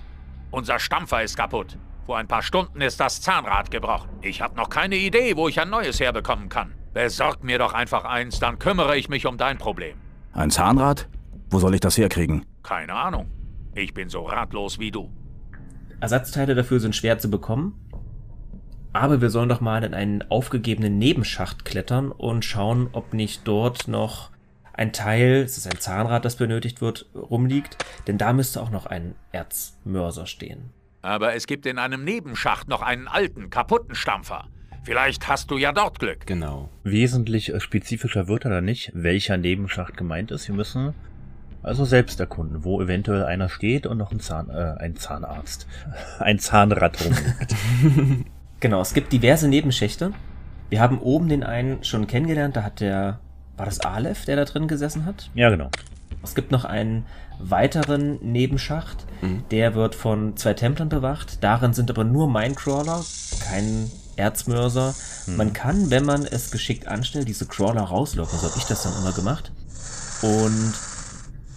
Unser Stampfer ist kaputt. Vor ein paar Stunden ist das Zahnrad gebrochen. Ich habe noch keine Idee, wo ich ein neues herbekommen kann. Besorg mir doch einfach eins, dann kümmere ich mich um dein Problem. Ein Zahnrad? Wo soll ich das herkriegen? Keine Ahnung. Ich bin so ratlos wie du. Ersatzteile dafür sind schwer zu bekommen. Aber wir sollen doch mal in einen aufgegebenen Nebenschacht klettern und schauen, ob nicht dort noch ein Teil, es ist ein Zahnrad, das benötigt wird, rumliegt. Denn da müsste auch noch ein Erzmörser stehen. Aber es gibt in einem Nebenschacht noch einen alten, kaputten Stampfer. Vielleicht hast du ja dort Glück. Genau. Wesentlich äh, spezifischer wird er da nicht, welcher Nebenschacht gemeint ist. Wir müssen also selbst erkunden, wo eventuell einer steht und noch ein, Zahn, äh, ein Zahnarzt, *laughs* ein Zahnrad rumliegt. *laughs* Genau, es gibt diverse Nebenschächte. Wir haben oben den einen schon kennengelernt, da hat der, war das Aleph, der da drin gesessen hat? ja, genau. Es gibt noch einen weiteren Nebenschacht, Mhm. der wird von zwei Templern bewacht. Darin sind aber nur Minecrawler, kein Erzmörser. Man kann, wenn man es geschickt anstellt, diese Crawler rauslocken. So habe ich das dann immer gemacht. Und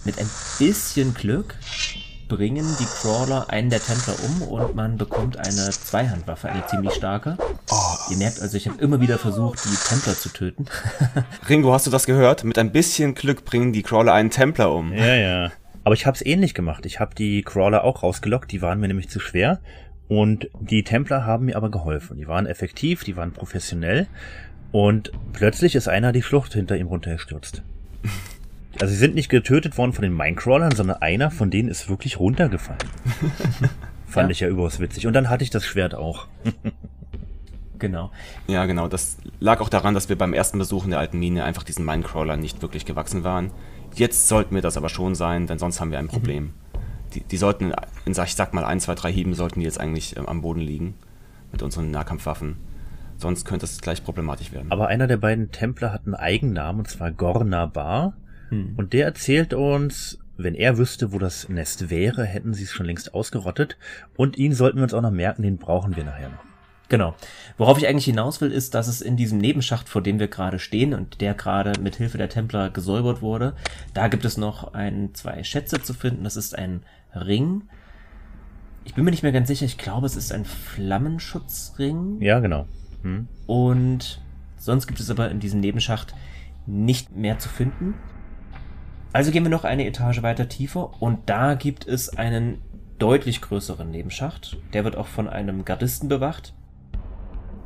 mit ein bisschen Glück bringen die Crawler einen der Templer um und man bekommt eine Zweihandwaffe, eine ziemlich starke. Ihr merkt also, ich habe immer wieder versucht, die Templer zu töten. *laughs* Ringo, hast du das gehört? Mit ein bisschen Glück bringen die Crawler einen Templer um. Ja, ja. Aber ich habe es ähnlich gemacht. Ich habe die Crawler auch rausgelockt, die waren mir nämlich zu schwer. Und die Templer haben mir aber geholfen. Die waren effektiv, die waren professionell. Und plötzlich ist einer die Schlucht hinter ihm runtergestürzt. *laughs* Also sie sind nicht getötet worden von den Minecrawlern, sondern einer von denen ist wirklich runtergefallen. *laughs* Fand Ja. ich ja überaus witzig. Und dann hatte ich das Schwert auch. *laughs* genau. Ja, genau. Das lag auch daran, dass wir beim ersten Besuch in der alten Mine einfach diesen Minecrawler nicht wirklich gewachsen waren. Jetzt sollten wir das aber schon sein, denn sonst haben wir ein Problem. Die, die sollten, in, sag- ich sag mal, ein, zwei, drei Hieben sollten die jetzt eigentlich ähm, am Boden liegen. Mit unseren Nahkampfwaffen. Sonst könnte es gleich problematisch werden. Aber einer der beiden Templer hat einen Eigennamen, und zwar Gorna Bar. Hm. Und der erzählt uns, wenn er wüsste, wo das Nest wäre, hätten sie es schon längst ausgerottet. Und ihn sollten wir uns auch noch merken, den brauchen wir nachher noch. Genau. Worauf ich eigentlich hinaus will, ist, dass es in diesem Nebenschacht, vor dem wir gerade stehen und der gerade mit Hilfe der Templer gesäubert wurde, da gibt es noch ein, zwei Schätze zu finden. Das ist ein Ring. Ich bin mir nicht mehr ganz sicher. Ich glaube, es ist ein Flammenschutzring. Ja, genau. Hm? Und sonst gibt es aber in diesem Nebenschacht nicht mehr zu finden. Also gehen wir noch eine Etage weiter tiefer und da gibt es einen deutlich größeren Nebenschacht. Der wird auch von einem Gardisten bewacht.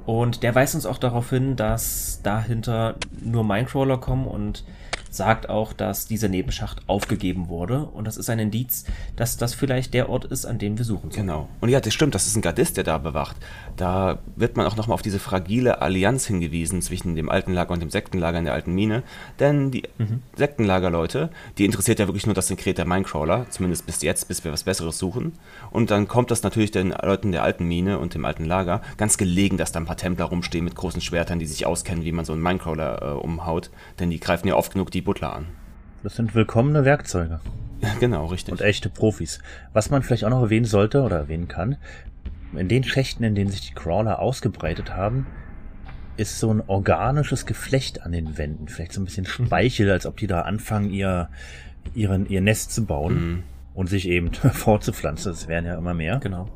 Und der weist uns auch darauf hin, dass dahinter nur Minecrawler kommen und sagt auch, dass dieser Nebenschacht aufgegeben wurde. Und das ist ein Indiz, dass das vielleicht der Ort ist, an dem wir suchen sollen. Genau. Und ja, das stimmt, das ist ein Gardist, der da bewacht. Da wird man auch nochmal auf diese fragile Allianz hingewiesen zwischen dem alten Lager und dem Sektenlager in der alten Mine. Denn die mhm. Sektenlagerleute, die interessiert ja wirklich nur das Sekret der Minecrawler, zumindest bis jetzt, bis wir was Besseres suchen. Und dann kommt das natürlich den Leuten der alten Mine und dem alten Lager ganz gelegen, dass da ein paar Templer rumstehen mit großen Schwertern, die sich auskennen, wie man so einen Minecrawler äh, umhaut. Denn die greifen ja oft genug die Butler an. Das sind willkommene Werkzeuge. *laughs* Genau, richtig. Und echte Profis. Was man vielleicht auch noch erwähnen sollte oder erwähnen kann, in den Schächten, in denen sich die Crawler ausgebreitet haben, ist so ein organisches Geflecht an den Wänden. Vielleicht so ein bisschen. *laughs* Speichel, als ob die da anfangen, ihr, ihren, ihr Nest zu bauen mhm. und sich eben *laughs* fortzupflanzen. Das wären ja immer mehr. Genau.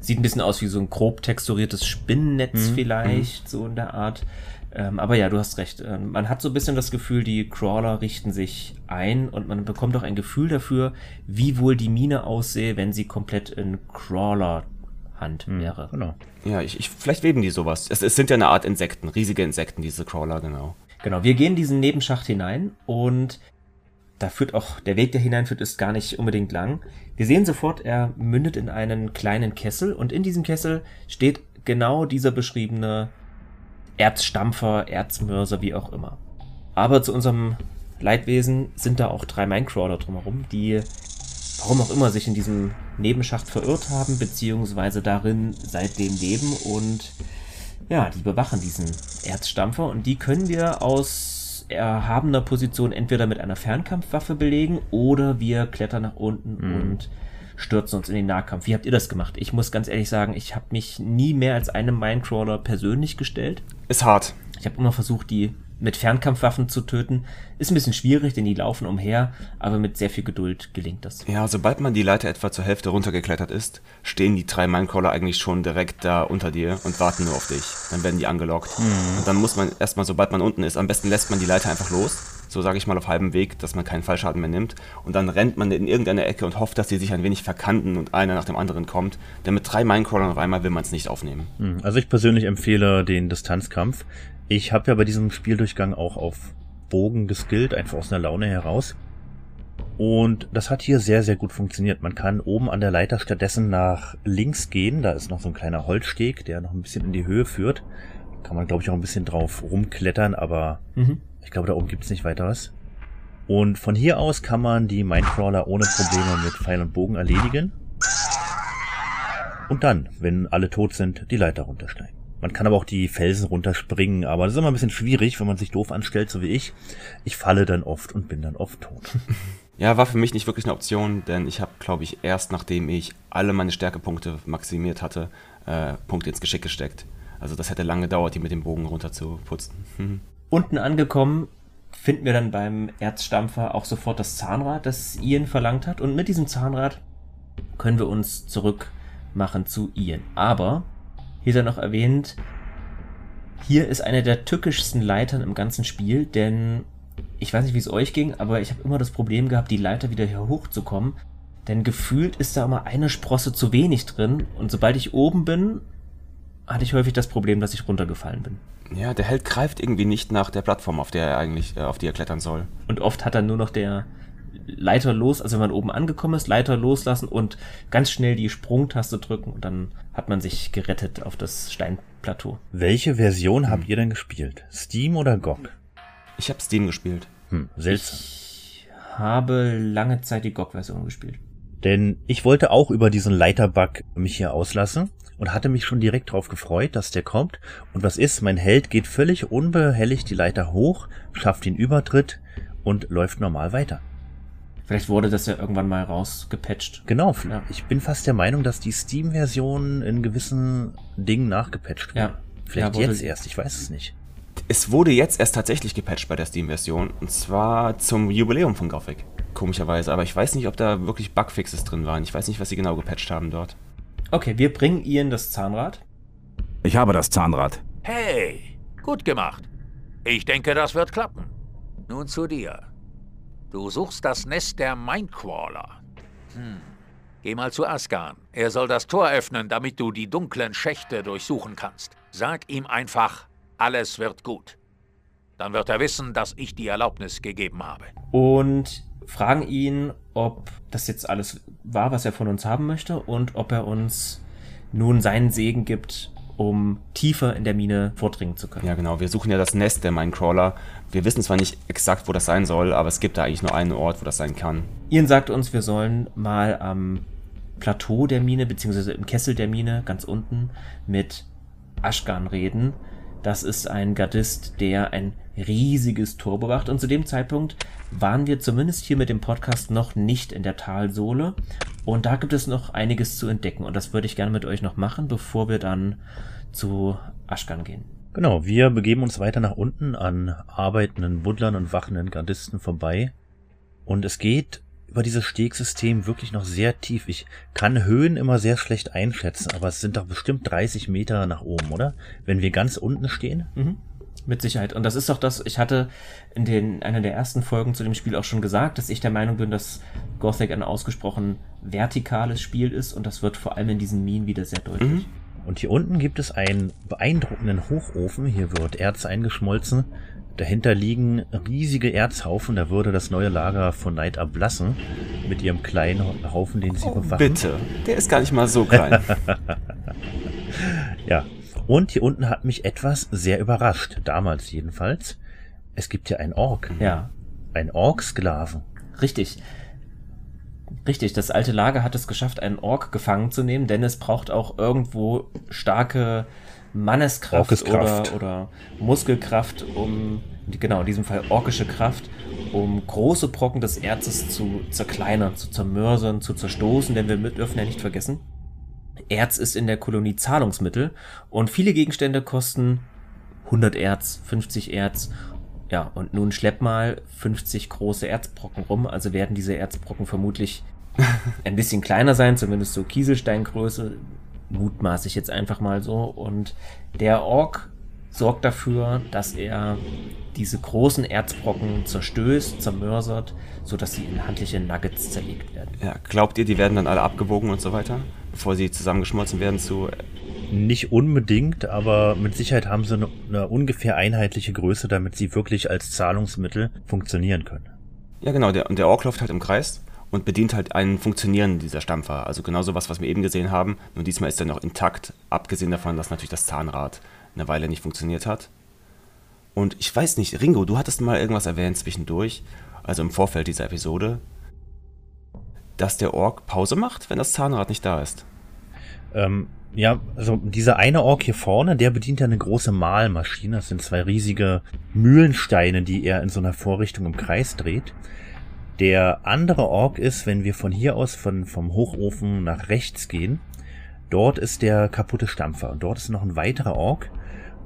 Sieht ein bisschen aus wie so ein grob texturiertes Spinnennetz mhm. vielleicht, mhm. so in der Art. Ähm, aber ja, du hast recht. Ähm, man hat so ein bisschen das Gefühl, die Crawler richten sich ein und man bekommt auch ein Gefühl dafür, wie wohl die Mine aussehe, wenn sie komplett in Crawler Hand hm, wäre. Genau. Ja, ich, ich, vielleicht weben die sowas. Es, es sind ja eine Art Insekten, riesige Insekten, diese Crawler, genau. Genau, wir gehen diesen Nebenschacht hinein und da führt auch, der Weg, der hineinführt, ist gar nicht unbedingt lang. Wir sehen sofort, er mündet in einen kleinen Kessel und in diesem Kessel steht genau dieser beschriebene Erzstampfer, Erzmörser, wie auch immer. Aber zu unserem Leidwesen sind da auch drei Minecrawler drumherum, die warum auch immer sich in diesem Nebenschacht verirrt haben, beziehungsweise darin seitdem leben und ja, die bewachen diesen Erzstampfer und die können wir aus erhabener Position entweder mit einer Fernkampfwaffe belegen oder wir klettern nach unten mhm. und stürzen uns in den Nahkampf. Wie habt ihr das gemacht? Ich muss ganz ehrlich sagen, ich habe mich nie mehr als einem Minecrawler persönlich gestellt. Ist hart. Ich habe immer versucht, die mit Fernkampfwaffen zu töten. Ist ein bisschen schwierig, denn die laufen umher, aber mit sehr viel Geduld gelingt das. Ja, sobald man die Leiter etwa zur Hälfte runtergeklettert ist, stehen die drei Minecrawler eigentlich schon direkt da unter dir und warten nur auf dich. Dann werden die angelockt. Mhm. Und dann muss man erstmal, sobald man unten ist, am besten lässt man die Leiter einfach los so sage ich mal auf halbem Weg, dass man keinen Fallschaden mehr nimmt. Und dann rennt man in irgendeine Ecke und hofft, dass sie sich ein wenig verkanten und einer nach dem anderen kommt. Denn mit drei Minecrawlern auf einmal will man es nicht aufnehmen. Hm, also ich persönlich empfehle den Distanzkampf. Ich habe ja bei diesem Spieldurchgang auch auf Bogen geskillt, einfach aus einer Laune heraus. Und das hat hier sehr, sehr gut funktioniert. Man kann oben an der Leiter stattdessen nach links gehen. Da ist noch so ein kleiner Holzsteg, der noch ein bisschen in die Höhe führt. Kann man, glaube ich, auch ein bisschen drauf rumklettern, aber mhm. ich glaube, da oben gibt's nicht weiter was. Und von hier aus kann man die Minecrawler ohne Probleme mit Pfeil und Bogen erledigen. Und dann, wenn alle tot sind, die Leiter runtersteigen. Man kann aber auch die Felsen runterspringen, aber das ist immer ein bisschen schwierig, wenn man sich doof anstellt, so wie ich. Ich falle dann oft und bin dann oft tot. *laughs* Ja, war für mich nicht wirklich eine Option, denn ich habe, glaube ich, erst nachdem ich alle meine Stärkepunkte maximiert hatte, äh, Punkte ins Geschick gesteckt. Also das hätte lange gedauert, die mit dem Bogen runter zu putzen. *laughs* Unten angekommen finden wir dann beim Erzstampfer auch sofort das Zahnrad, das Ian verlangt hat. Und mit diesem Zahnrad können wir uns zurück machen zu Ian. Aber, hier sei noch erwähnt, hier ist eine der tückischsten Leitern im ganzen Spiel, denn ich weiß nicht, wie es euch ging, aber ich habe immer das Problem gehabt, die Leiter wieder hier hochzukommen. Denn gefühlt ist da immer eine Sprosse zu wenig drin. Und sobald ich oben bin hatte ich häufig das Problem, dass ich runtergefallen bin. Ja, der Held greift irgendwie nicht nach der Plattform, auf der er eigentlich, äh, auf die er klettern soll. Und oft hat er nur noch der Leiter los, also wenn man oben angekommen ist, Leiter loslassen und ganz schnell die Sprungtaste drücken und dann hat man sich gerettet auf das Steinplateau. Welche Version hm. habt ihr denn gespielt? Steam oder GOG? Ich habe Steam gespielt. Hm, seltsam. Ich habe lange Zeit die GOG-Version gespielt. Denn ich wollte auch über diesen Leiterbug mich hier auslassen und hatte mich schon direkt darauf gefreut, dass der kommt. Und was ist? Mein Held geht völlig unbehelligt die Leiter hoch, schafft den Übertritt und läuft normal weiter. Vielleicht wurde das ja irgendwann mal rausgepatcht. Genau, ja. ich bin fast der Meinung, dass die Steam-Version in gewissen Dingen nachgepatcht wurde. Ja. Vielleicht ja, jetzt erst, ich weiß es nicht. Es wurde jetzt erst tatsächlich gepatcht bei der Steam-Version und zwar zum Jubiläum von Gothic. Komischerweise, aber ich weiß nicht, ob da wirklich Bugfixes drin waren. Ich weiß nicht, was sie genau gepatcht haben dort. Okay, wir bringen Ian das Zahnrad. Ich habe das Zahnrad. Hey, gut gemacht. Ich denke, das wird klappen. Nun zu dir. Du suchst das Nest der Mindcrawler. Hm. Geh mal zu Askan. Er soll das Tor öffnen, damit du die dunklen Schächte durchsuchen kannst. Sag ihm einfach, alles wird gut. Dann wird er wissen, dass ich die Erlaubnis gegeben habe. Und fragen ihn, ob das jetzt alles war, was er von uns haben möchte und ob er uns nun seinen Segen gibt, um tiefer in der Mine vordringen zu können. Ja, genau. Wir suchen ja das Nest der Minecrawler. Wir wissen zwar nicht exakt, wo das sein soll, aber es gibt da eigentlich nur einen Ort, wo das sein kann. Ian sagt uns, wir sollen mal am Plateau der Mine, beziehungsweise im Kessel der Mine, ganz unten, mit Ashgan reden. Das ist ein Gardist, der ein riesiges Tor bewacht. Und zu dem Zeitpunkt waren wir zumindest hier mit dem Podcast noch nicht in der Talsohle. Und da gibt es noch einiges zu entdecken. Und das würde ich gerne mit euch noch machen, bevor wir dann zu Ashkan gehen. Genau, wir begeben uns weiter nach unten an arbeitenden Buddlern und wachenden Gardisten vorbei. Und es geht über dieses Stegsystem wirklich noch sehr tief. Ich kann Höhen immer sehr schlecht einschätzen, aber es sind doch bestimmt 30 Meter nach oben, oder? Wenn wir ganz unten stehen? Mhm. Mit Sicherheit. Und das ist doch das, ich hatte in den, einer der ersten Folgen zu dem Spiel auch schon gesagt, dass ich der Meinung bin, dass Gothic ein ausgesprochen vertikales Spiel ist und das wird vor allem in diesen Minen wieder sehr deutlich. Mhm. Und hier unten gibt es einen beeindruckenden Hochofen. Hier wird Erz eingeschmolzen. Dahinter liegen riesige Erzhaufen. Da würde das neue Lager von Neid ablassen. Mit ihrem kleinen Haufen, den sie oh, bewachen. Bitte, der ist gar nicht mal so klein. *laughs* ja. Und hier unten hat mich etwas sehr überrascht. Damals jedenfalls. Es gibt hier einen Ork. Ja. Ein Ork-Sklaven. Richtig. Richtig, das alte Lager hat es geschafft, einen Ork gefangen zu nehmen, denn es braucht auch irgendwo starke Manneskraft oder, oder Muskelkraft, um, genau in diesem Fall orkische Kraft, um große Brocken des Erzes zu zerkleinern, zu zermörsern, zu zerstoßen, denn wir dürfen ja nicht vergessen, Erz ist in der Kolonie Zahlungsmittel und viele Gegenstände kosten 100 Erz, 50 Erz. Ja, und nun schlepp mal 50 große Erzbrocken rum, also werden diese Erzbrocken vermutlich *laughs* ein bisschen kleiner sein, zumindest so Kieselsteingröße, mutmaße ich jetzt einfach mal so. Und der Ork sorgt dafür, dass er diese großen Erzbrocken zerstößt, zermörsert, sodass sie in handliche Nuggets zerlegt werden. Ja, glaubt ihr, die werden dann alle abgewogen und so weiter, bevor sie zusammengeschmolzen werden zu nicht unbedingt, aber mit Sicherheit haben sie eine, eine, ungefähr einheitliche Größe, damit sie wirklich als Zahlungsmittel funktionieren können. Ja, genau. Der, und der Ork läuft halt im Kreis und bedient halt ein Funktionieren dieser Stampfer. Also genauso was, was wir eben gesehen haben. Nur diesmal ist er noch intakt, abgesehen davon, dass natürlich das Zahnrad eine Weile nicht funktioniert hat. Und ich weiß nicht, Ringo, du hattest mal irgendwas erwähnt zwischendurch, also im Vorfeld dieser Episode, dass der Ork Pause macht, wenn das Zahnrad nicht da ist. Ähm, ja, also dieser eine Ork hier vorne, der bedient ja eine große Mahlmaschine. Das sind zwei riesige Mühlensteine, die er in so einer Vorrichtung im Kreis dreht. Der andere Ork ist, wenn wir von hier aus von, vom Hochofen nach rechts gehen, dort ist der kaputte Stampfer und dort ist noch ein weiterer Ork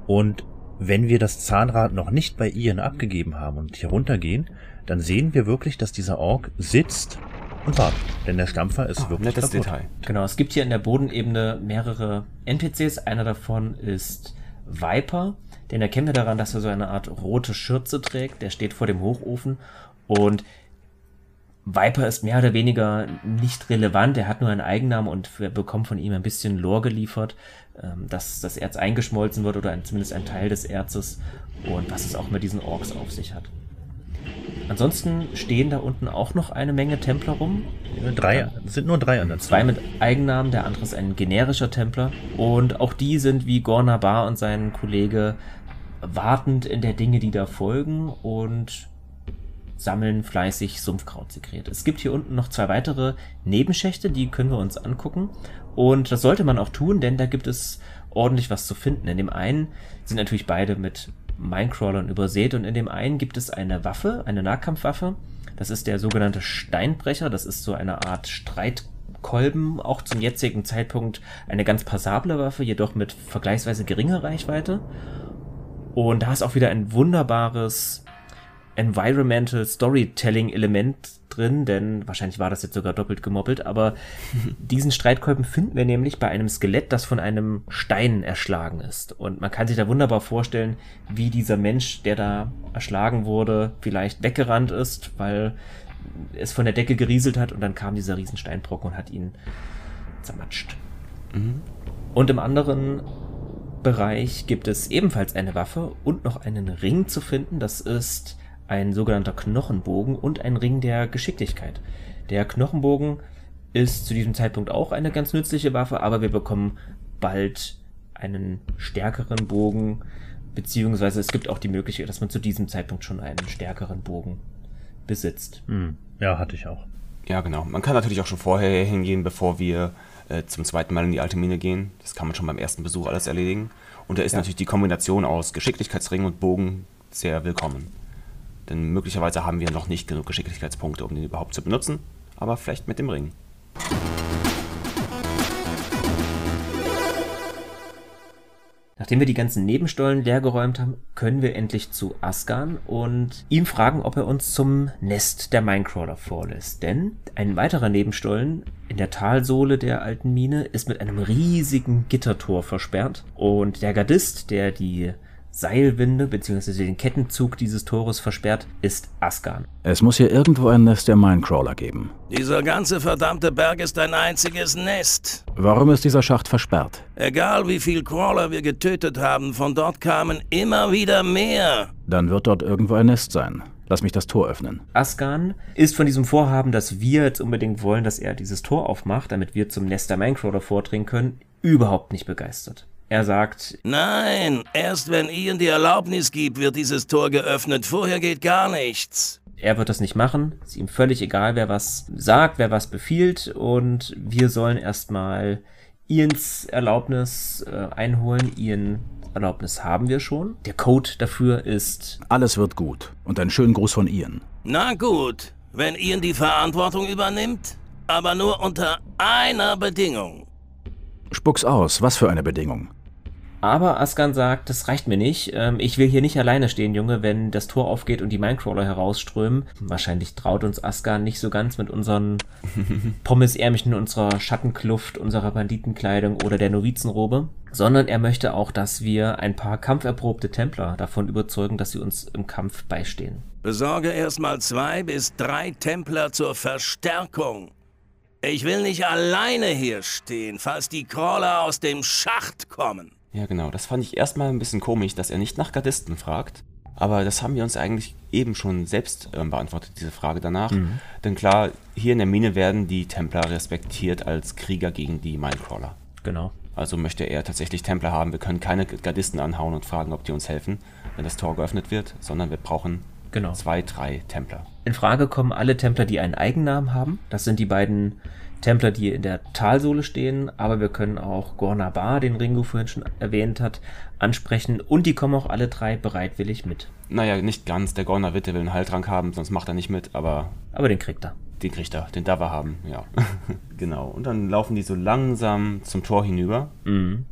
und wenn wir das Zahnrad noch nicht bei Ian abgegeben haben und hier runtergehen, dann sehen wir wirklich, dass dieser Ork sitzt und wartet. Denn der Stampfer ist oh, wirklich nettes kaputt. Detail. Genau, es gibt hier in der Bodenebene mehrere NPCs. Einer davon ist Viper. Den erkennen wir daran, dass er so eine Art rote Schürze trägt. Der steht vor dem Hochofen. Und Viper ist mehr oder weniger nicht relevant. Er hat nur einen Eigennamen und wir bekommen von ihm ein bisschen Lore geliefert, ähm, dass das Erz eingeschmolzen wird oder zumindest ein Teil des Erzes und was es auch mit diesen Orks auf sich hat. Ansonsten stehen da unten auch noch eine Menge Templer rum. Drei, sind nur drei an der Zwei mit Eigennamen, der andere ist ein generischer Templer. Und auch die sind wie Gorna Bar und sein Kollege wartend in der Dinge, die da folgen und sammeln fleißig Sumpfkrautsekret. Es gibt hier unten noch zwei weitere Nebenschächte, die können wir uns angucken. Und das sollte man auch tun, denn da gibt es ordentlich was zu finden. In dem einen sind natürlich beide mit Minecrawlern übersät und in dem einen gibt es eine Waffe, eine Nahkampfwaffe. Das ist der sogenannte Steinbrecher. Das ist so eine Art Streitkolben, auch zum jetzigen Zeitpunkt eine ganz passable Waffe, jedoch mit vergleichsweise geringer Reichweite. Und da ist auch wieder ein wunderbares Environmental Storytelling Element drin, denn wahrscheinlich war das jetzt sogar doppelt gemoppelt, aber *laughs* diesen Streitkolben finden wir nämlich bei einem Skelett, das von einem Stein erschlagen ist. Und man kann sich da wunderbar vorstellen, wie dieser Mensch, der da erschlagen wurde, vielleicht weggerannt ist, weil es von der Decke gerieselt hat und dann kam dieser Riesensteinbrocken und hat ihn zermatscht. Mhm. Und im anderen Bereich gibt es ebenfalls eine Waffe und noch einen Ring zu finden. Das ist ein sogenannter Knochenbogen und ein Ring der Geschicklichkeit. Der Knochenbogen ist zu diesem Zeitpunkt auch eine ganz nützliche Waffe, aber wir bekommen bald einen stärkeren Bogen, beziehungsweise es gibt auch die Möglichkeit, dass man zu diesem Zeitpunkt schon einen stärkeren Bogen besitzt. Hm. Ja, hatte ich auch. Ja, genau. Man kann natürlich auch schon vorher hingehen, bevor wir äh, zum zweiten Mal in die alte Mine gehen. Das kann man schon beim ersten Besuch alles erledigen. Und da ist ja. natürlich die Kombination aus Geschicklichkeitsring und Bogen sehr willkommen. Denn möglicherweise haben wir noch nicht genug Geschicklichkeitspunkte, um den überhaupt zu benutzen. Aber vielleicht mit dem Ring. Nachdem wir die ganzen Nebenstollen leergeräumt haben, können wir endlich zu Asgan und ihm fragen, ob er uns zum Nest der Minecrawler vorlässt. Denn ein weiterer Nebenstollen in der Talsohle der alten Mine ist mit einem riesigen Gittertor versperrt und der Gardist, der die Seilwinde bzw. den Kettenzug dieses Tores versperrt, ist Askan. Es muss hier irgendwo ein Nest der Minecrawler geben. Dieser ganze verdammte Berg ist ein einziges Nest. Warum ist dieser Schacht versperrt? Egal wie viel Crawler wir getötet haben, von dort kamen immer wieder mehr. Dann wird dort irgendwo ein Nest sein. Lass mich das Tor öffnen. Askan ist von diesem Vorhaben, dass wir jetzt unbedingt wollen, dass er dieses Tor aufmacht, damit wir zum Nest der Minecrawler vordringen können, überhaupt nicht begeistert. Er sagt, Nein, erst wenn Ian die Erlaubnis gibt, wird dieses Tor geöffnet. Vorher geht gar nichts. Er wird das nicht machen. Ist ihm völlig egal, wer was sagt, wer was befiehlt. Und wir sollen erstmal Ians Erlaubnis äh, einholen. Ian Erlaubnis haben wir schon. Der Code dafür ist. Alles wird gut. Und einen schönen Gruß von Ian. Na gut, wenn Ian die Verantwortung übernimmt. Aber nur unter einer Bedingung. Spuck's aus. Was für eine Bedingung? Aber Askan sagt, das reicht mir nicht. Ähm, ich will hier nicht alleine stehen, Junge, wenn das Tor aufgeht und die Minecrawler herausströmen. Wahrscheinlich traut uns Askan nicht so ganz mit unseren *laughs* Pommesärmchen, unserer Schattenkluft, unserer Banditenkleidung oder der Novizenrobe. Sondern er möchte auch, dass wir ein paar kampferprobte Templer davon überzeugen, dass sie uns im Kampf beistehen. Besorge erstmal zwei bis drei Templer zur Verstärkung. Ich will nicht alleine hier stehen, falls die Crawler aus dem Schacht kommen. Ja, genau. Das fand ich erstmal ein bisschen komisch, dass er nicht nach Gardisten fragt. Aber das haben wir uns eigentlich eben schon selbst äh, beantwortet, diese Frage danach. Mhm. Denn klar, hier in der Mine werden die Templer respektiert als Krieger gegen die Minecrawler. Genau. Also möchte er tatsächlich Templer haben. Wir können keine Gardisten anhauen und fragen, ob die uns helfen, wenn das Tor geöffnet wird, sondern wir brauchen genau. zwei, drei Templer. In Frage kommen alle Templer, die einen Eigennamen haben. Das sind die beiden Templer, die in der Talsohle stehen, aber wir können auch Gornabar, den Ringo vorhin schon erwähnt hat, ansprechen und die kommen auch alle drei bereitwillig mit. Naja, nicht ganz. Der Gorner Witte will einen Heiltrank haben, sonst macht er nicht mit, aber. Aber den kriegt er. Den kriegt er, den darf er haben, ja. *laughs* genau. Und dann laufen die so langsam zum Tor hinüber. Mhm.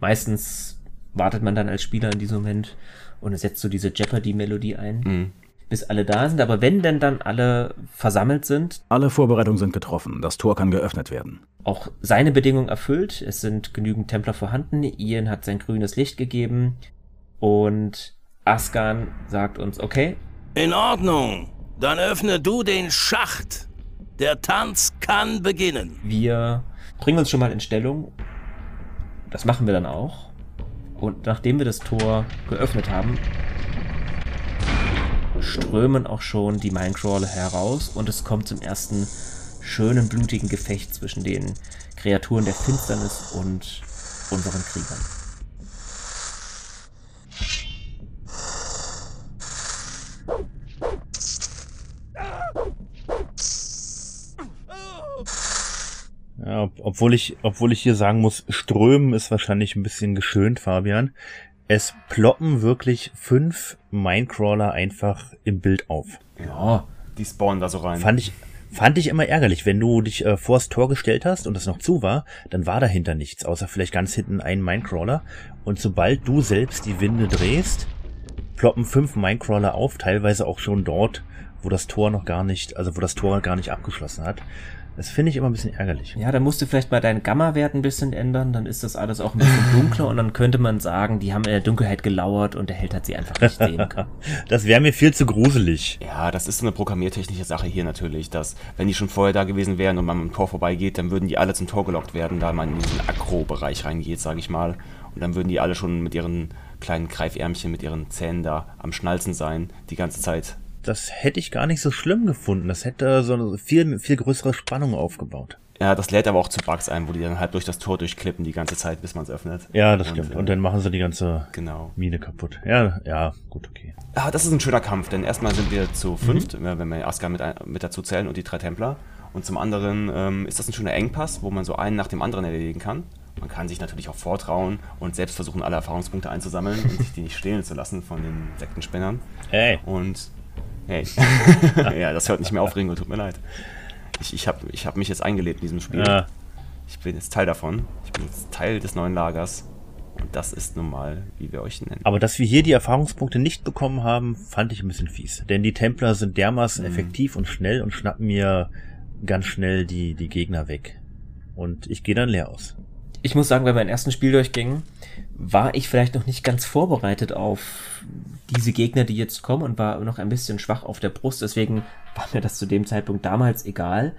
Meistens wartet man dann als Spieler in diesem Moment und setzt so diese Jeopardy-Melodie ein. Mhm bis alle da sind. Aber wenn denn dann alle versammelt sind. Alle Vorbereitungen sind getroffen. Das Tor kann geöffnet werden. Auch seine Bedingung erfüllt. Es sind genügend Templer vorhanden. Ian hat sein grünes Licht gegeben. Und Askan sagt uns, okay. In Ordnung. Dann öffne du den Schacht. Der Tanz kann beginnen. Wir bringen uns schon mal in Stellung. Das machen wir dann auch. Und nachdem wir das Tor geöffnet haben, strömen auch schon die Minecrawler heraus und es kommt zum ersten schönen blutigen Gefecht zwischen den Kreaturen der Finsternis und unseren Kriegern. Ja, obwohl ich, obwohl ich hier sagen muss, strömen ist wahrscheinlich ein bisschen geschönt, Fabian es ploppen wirklich fünf Minecrawler einfach im Bild auf. Ja, die spawnen da so rein. Fand ich, fand ich immer ärgerlich. Wenn du dich äh, vors Tor gestellt hast und es noch zu war, dann war dahinter nichts, außer vielleicht ganz hinten ein Minecrawler. Und sobald du selbst die Winde drehst, ploppen fünf Minecrawler auf, teilweise auch schon dort, wo das Tor noch gar nicht, also wo das Tor gar nicht abgeschlossen hat. Das finde ich immer ein bisschen ärgerlich. Ja, da musst du vielleicht mal deinen Gamma-Wert ein bisschen ändern, dann ist das alles auch ein bisschen dunkler und dann könnte man sagen, die haben in der Dunkelheit gelauert und der Held hat sie einfach nicht sehen *laughs* können. das wäre mir viel zu gruselig. Ja, das ist so eine programmiertechnische Sache hier natürlich, dass wenn die schon vorher da gewesen wären und man am Tor vorbeigeht, dann würden die alle zum Tor gelockt werden, da man in diesen Akro-Bereich reingeht, sage ich mal. Und dann würden die alle schon mit ihren kleinen Greifärmchen, mit ihren Zähnen da am Schnalzen sein, die ganze Zeit. Das hätte ich gar nicht so schlimm gefunden. Das hätte so eine viel, viel größere Spannung aufgebaut. Ja, das lädt aber auch zu Bugs ein, wo die dann halt durch das Tor durchklippen die ganze Zeit, bis man es öffnet. Ja, das Und, stimmt. Und dann machen sie die ganze Genau. Mine kaputt. Ja, ja, gut, okay. Ah, das ist ein schöner Kampf, denn erstmal sind wir zu fünft, äh, wenn wir Aska mit, mit dazu zählen und die drei Templer. Und zum anderen ähm, ist das ein schöner Engpass, wo man so einen nach dem anderen erledigen kann. Man kann sich natürlich auch vortrauen und selbst versuchen, alle Erfahrungspunkte einzusammeln und sich die nicht stehlen zu lassen von den Sektenspinnern. Hey. Und hey. *laughs* ja, das hört nicht mehr auf, Ringo, tut mir leid. Ich, ich habe ich hab mich jetzt eingelebt in diesem Spiel. Ja. Ich bin jetzt Teil davon. Ich bin jetzt Teil des neuen Lagers. Und das ist nun mal, wie wir euch nennen. Aber dass wir hier die Erfahrungspunkte nicht bekommen haben, fand ich ein bisschen fies. Denn die Templer sind dermaßen Mhm. effektiv und schnell und schnappen mir ganz schnell die, die Gegner weg. Und ich gehe dann leer aus. Ich muss sagen, bei meinem ersten Spieldurchgängen war ich vielleicht noch nicht ganz vorbereitet auf diese Gegner, die jetzt kommen und war noch ein bisschen schwach auf der Brust. Deswegen war mir das zu dem Zeitpunkt damals egal.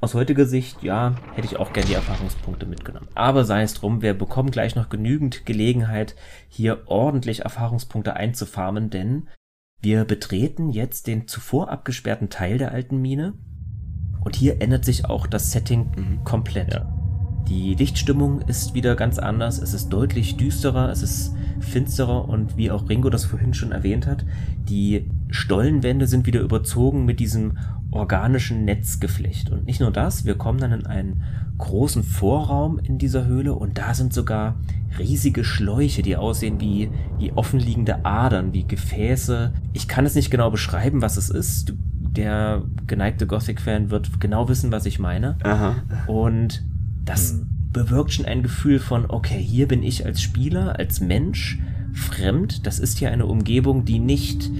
Aus heutiger Sicht, ja, hätte ich auch gern die Erfahrungspunkte mitgenommen. Aber sei es drum, wir bekommen gleich noch genügend Gelegenheit, hier ordentlich Erfahrungspunkte einzufarmen, denn wir betreten jetzt den zuvor abgesperrten Teil der alten Mine. Und hier ändert sich auch das Setting komplett. Ja. Die Lichtstimmung ist wieder ganz anders. Es ist deutlich düsterer, es ist finsterer und wie auch Ringo das vorhin schon erwähnt hat, die Stollenwände sind wieder überzogen mit diesem organischen Netzgeflecht. Und nicht nur das, wir kommen dann in einen großen Vorraum in dieser Höhle und da sind sogar riesige Schläuche, die aussehen wie, wie offenliegende Adern, wie Gefäße. Ich kann es nicht genau beschreiben, was es ist. Der geneigte Gothic-Fan wird genau wissen, was ich meine. Aha. Und das bewirkt schon ein Gefühl von, okay, hier bin ich als Spieler, als Mensch fremd. Das ist hier eine Umgebung, die nicht,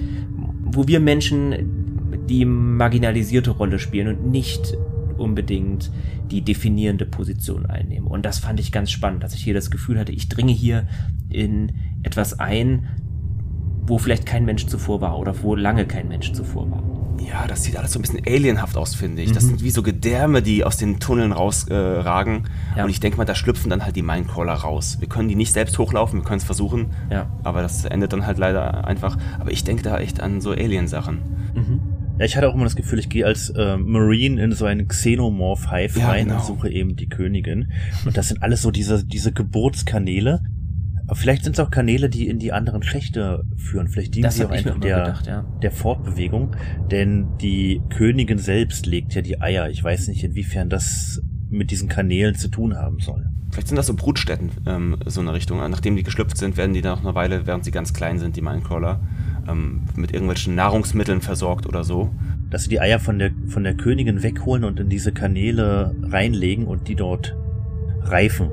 wo wir Menschen die marginalisierte Rolle spielen und nicht unbedingt die definierende Position einnehmen. Und das fand ich ganz spannend, dass ich hier das Gefühl hatte, ich dringe hier in etwas ein, wo vielleicht kein Mensch zuvor war oder wo lange kein Mensch zuvor war. Ja, das sieht alles so ein bisschen alienhaft aus, finde ich. Das Mhm. sind wie so Gedärme, die aus den Tunneln rausragen. Äh, ragen. Ja. Und ich denke mal, da schlüpfen dann halt die Minecrawler raus. Wir können die nicht selbst hochlaufen, wir können es versuchen. Ja. Aber das endet dann halt leider einfach. Aber ich denke da echt an so Alien-Sachen. Mhm. Ja, ich hatte auch immer das Gefühl, ich gehe als äh, Marine in so einen Xenomorph-Hive Ja, rein genau. und suche eben die Königin. Und das sind alles so diese, diese Geburtskanäle. Aber vielleicht sind es auch Kanäle, die in die anderen Schächte führen. Vielleicht dienen Das sie auch einfach der, gedacht, ja. der Fortbewegung. Denn die Königin selbst legt ja die Eier. Ich weiß nicht, inwiefern das mit diesen Kanälen zu tun haben soll. Vielleicht sind das so Brutstätten, ähm, so eine Richtung. Nachdem die geschlüpft sind, werden die dann noch eine Weile, während sie ganz klein sind, die Minecrawler, ähm, mit irgendwelchen Nahrungsmitteln versorgt oder so. Dass sie die Eier von der, von der Königin wegholen und in diese Kanäle reinlegen und die dort reifen.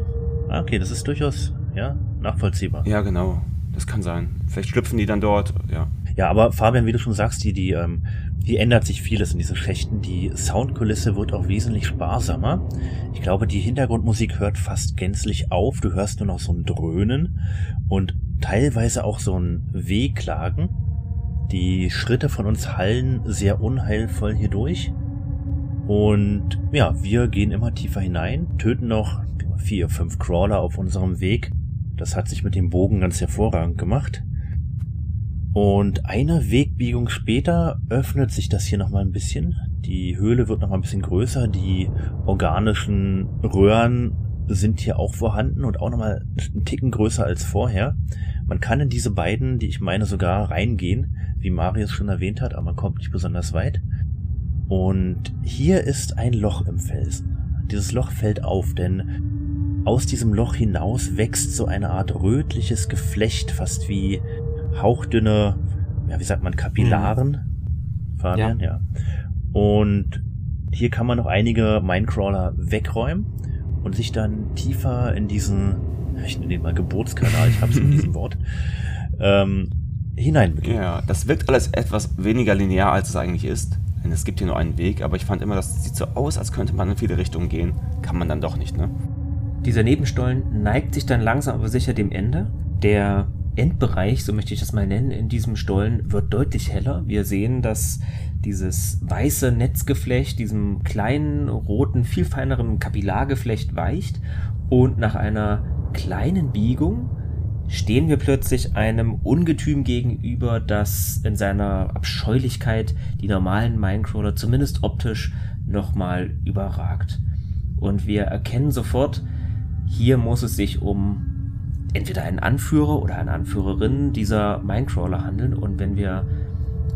Ah, okay, das ist durchaus, ja, nachvollziehbar. Ja, genau. Das kann sein. Vielleicht schlüpfen die dann dort, ja. Ja, aber Fabian, wie du schon sagst, die, die, ähm, hier ändert sich vieles in diesen Schächten. Die Soundkulisse wird auch wesentlich sparsamer. Ich glaube, die Hintergrundmusik hört fast gänzlich auf. Du hörst nur noch so ein Dröhnen und teilweise auch so ein Wehklagen. Die Schritte von uns hallen sehr unheilvoll hier durch. Und ja, wir gehen immer tiefer hinein, töten noch vier, fünf Crawler auf unserem Weg. Das hat sich mit dem Bogen ganz hervorragend gemacht. Und eine Wegbiegung später öffnet sich das hier nochmal ein bisschen. Die Höhle wird nochmal ein bisschen größer. Die organischen Röhren sind hier auch vorhanden und auch nochmal einen Ticken größer als vorher. Man kann in diese beiden, die ich meine, sogar reingehen, wie Marius schon erwähnt hat, aber man kommt nicht besonders weit. Und hier ist ein Loch im Felsen. Dieses Loch fällt auf, denn aus diesem Loch hinaus wächst so eine Art rötliches Geflecht, fast wie hauchdünne, ja, wie sagt man, Kapillaren. Fabian, ja. Und hier kann man noch einige Minecrawler wegräumen und sich dann tiefer in diesen, ich nenne den mal Geburtskanal, ich hab's mit diesem *laughs* Wort, ähm, hineinbegeben. Ja, das wirkt alles etwas weniger linear, als es eigentlich ist. Denn es gibt hier nur einen Weg, aber ich fand immer, das sieht so aus, als könnte man in viele Richtungen gehen. Kann man dann doch nicht, ne? Dieser Nebenstollen neigt sich dann langsam aber sicher dem Ende. Der Endbereich, so möchte ich das mal nennen, in diesem Stollen wird deutlich heller. Wir sehen, dass dieses weiße Netzgeflecht diesem kleinen, roten, viel feineren Kapillargeflecht weicht und nach einer kleinen Biegung stehen wir plötzlich einem Ungetüm gegenüber, das in seiner Abscheulichkeit die normalen Minecrawler zumindest optisch nochmal überragt. Und wir erkennen sofort, hier muss es sich um entweder einen Anführer oder eine Anführerin dieser Minecrawler handeln. Und wenn wir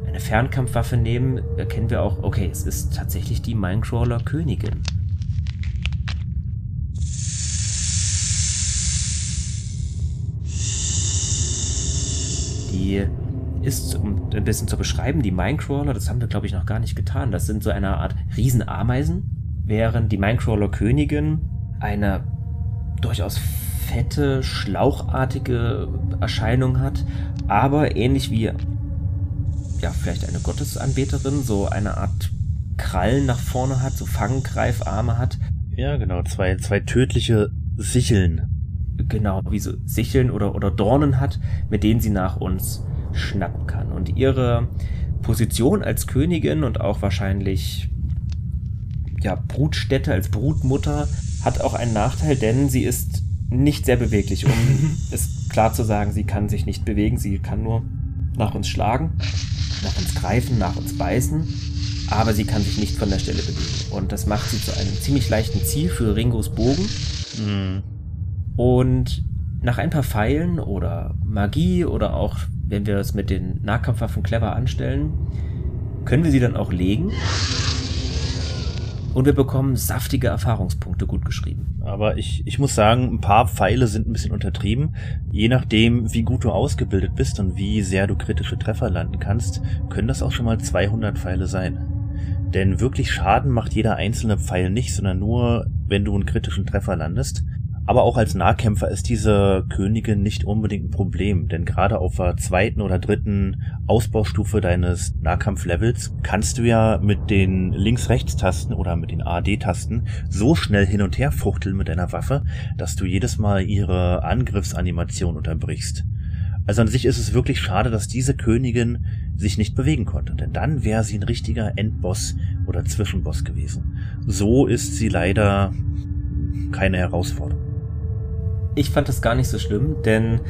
eine Fernkampfwaffe nehmen, erkennen wir auch, okay, es ist tatsächlich die Minecrawler-Königin. Die ist, um ein bisschen zu beschreiben, die Minecrawler, das haben wir glaube ich noch gar nicht getan, das sind so eine Art Riesenameisen, während die Minecrawler-Königin eine durchaus fette, schlauchartige Erscheinung hat, aber ähnlich wie ja, vielleicht eine Gottesanbeterin, so eine Art Krallen nach vorne hat, so Fanggreifarme hat. Ja, genau, zwei, zwei tödliche Sicheln. Genau, wie so Sicheln oder, oder Dornen hat, mit denen sie nach uns schnappen kann. Und ihre Position als Königin und auch wahrscheinlich ja, Brutstätte als Brutmutter hat auch einen Nachteil, denn sie ist nicht sehr beweglich, um *laughs* es klar zu sagen, sie kann sich nicht bewegen, sie kann nur nach uns schlagen, nach uns greifen, nach uns beißen, aber sie kann sich nicht von der Stelle bewegen. Und das macht sie zu einem ziemlich leichten Ziel für Ringos Bogen. Mhm. Und nach ein paar Pfeilen oder Magie oder auch, wenn wir es mit den Nahkampfwaffen clever anstellen, können wir sie dann auch legen und wir bekommen saftige Erfahrungspunkte gut geschrieben. Aber ich, ich muss sagen, ein paar Pfeile sind ein bisschen untertrieben. Je nachdem, wie gut du ausgebildet bist und wie sehr du kritische Treffer landen kannst, können das auch schon mal 200 Pfeile sein. Denn wirklich Schaden macht jeder einzelne Pfeil nicht, sondern nur, wenn du einen kritischen Treffer landest. Aber auch als Nahkämpfer ist diese Königin nicht unbedingt ein Problem, denn gerade auf der zweiten oder dritten Ausbaustufe deines Nahkampflevels kannst du ja mit den Links-Rechts-Tasten oder mit den AD-Tasten so schnell hin und her fuchteln mit deiner Waffe, dass du jedes Mal ihre Angriffsanimation unterbrichst. Also an sich ist es wirklich schade, dass diese Königin sich nicht bewegen konnte, denn dann wäre sie ein richtiger Endboss oder Zwischenboss gewesen. So ist sie leider keine Herausforderung ich fand das gar nicht so schlimm, denn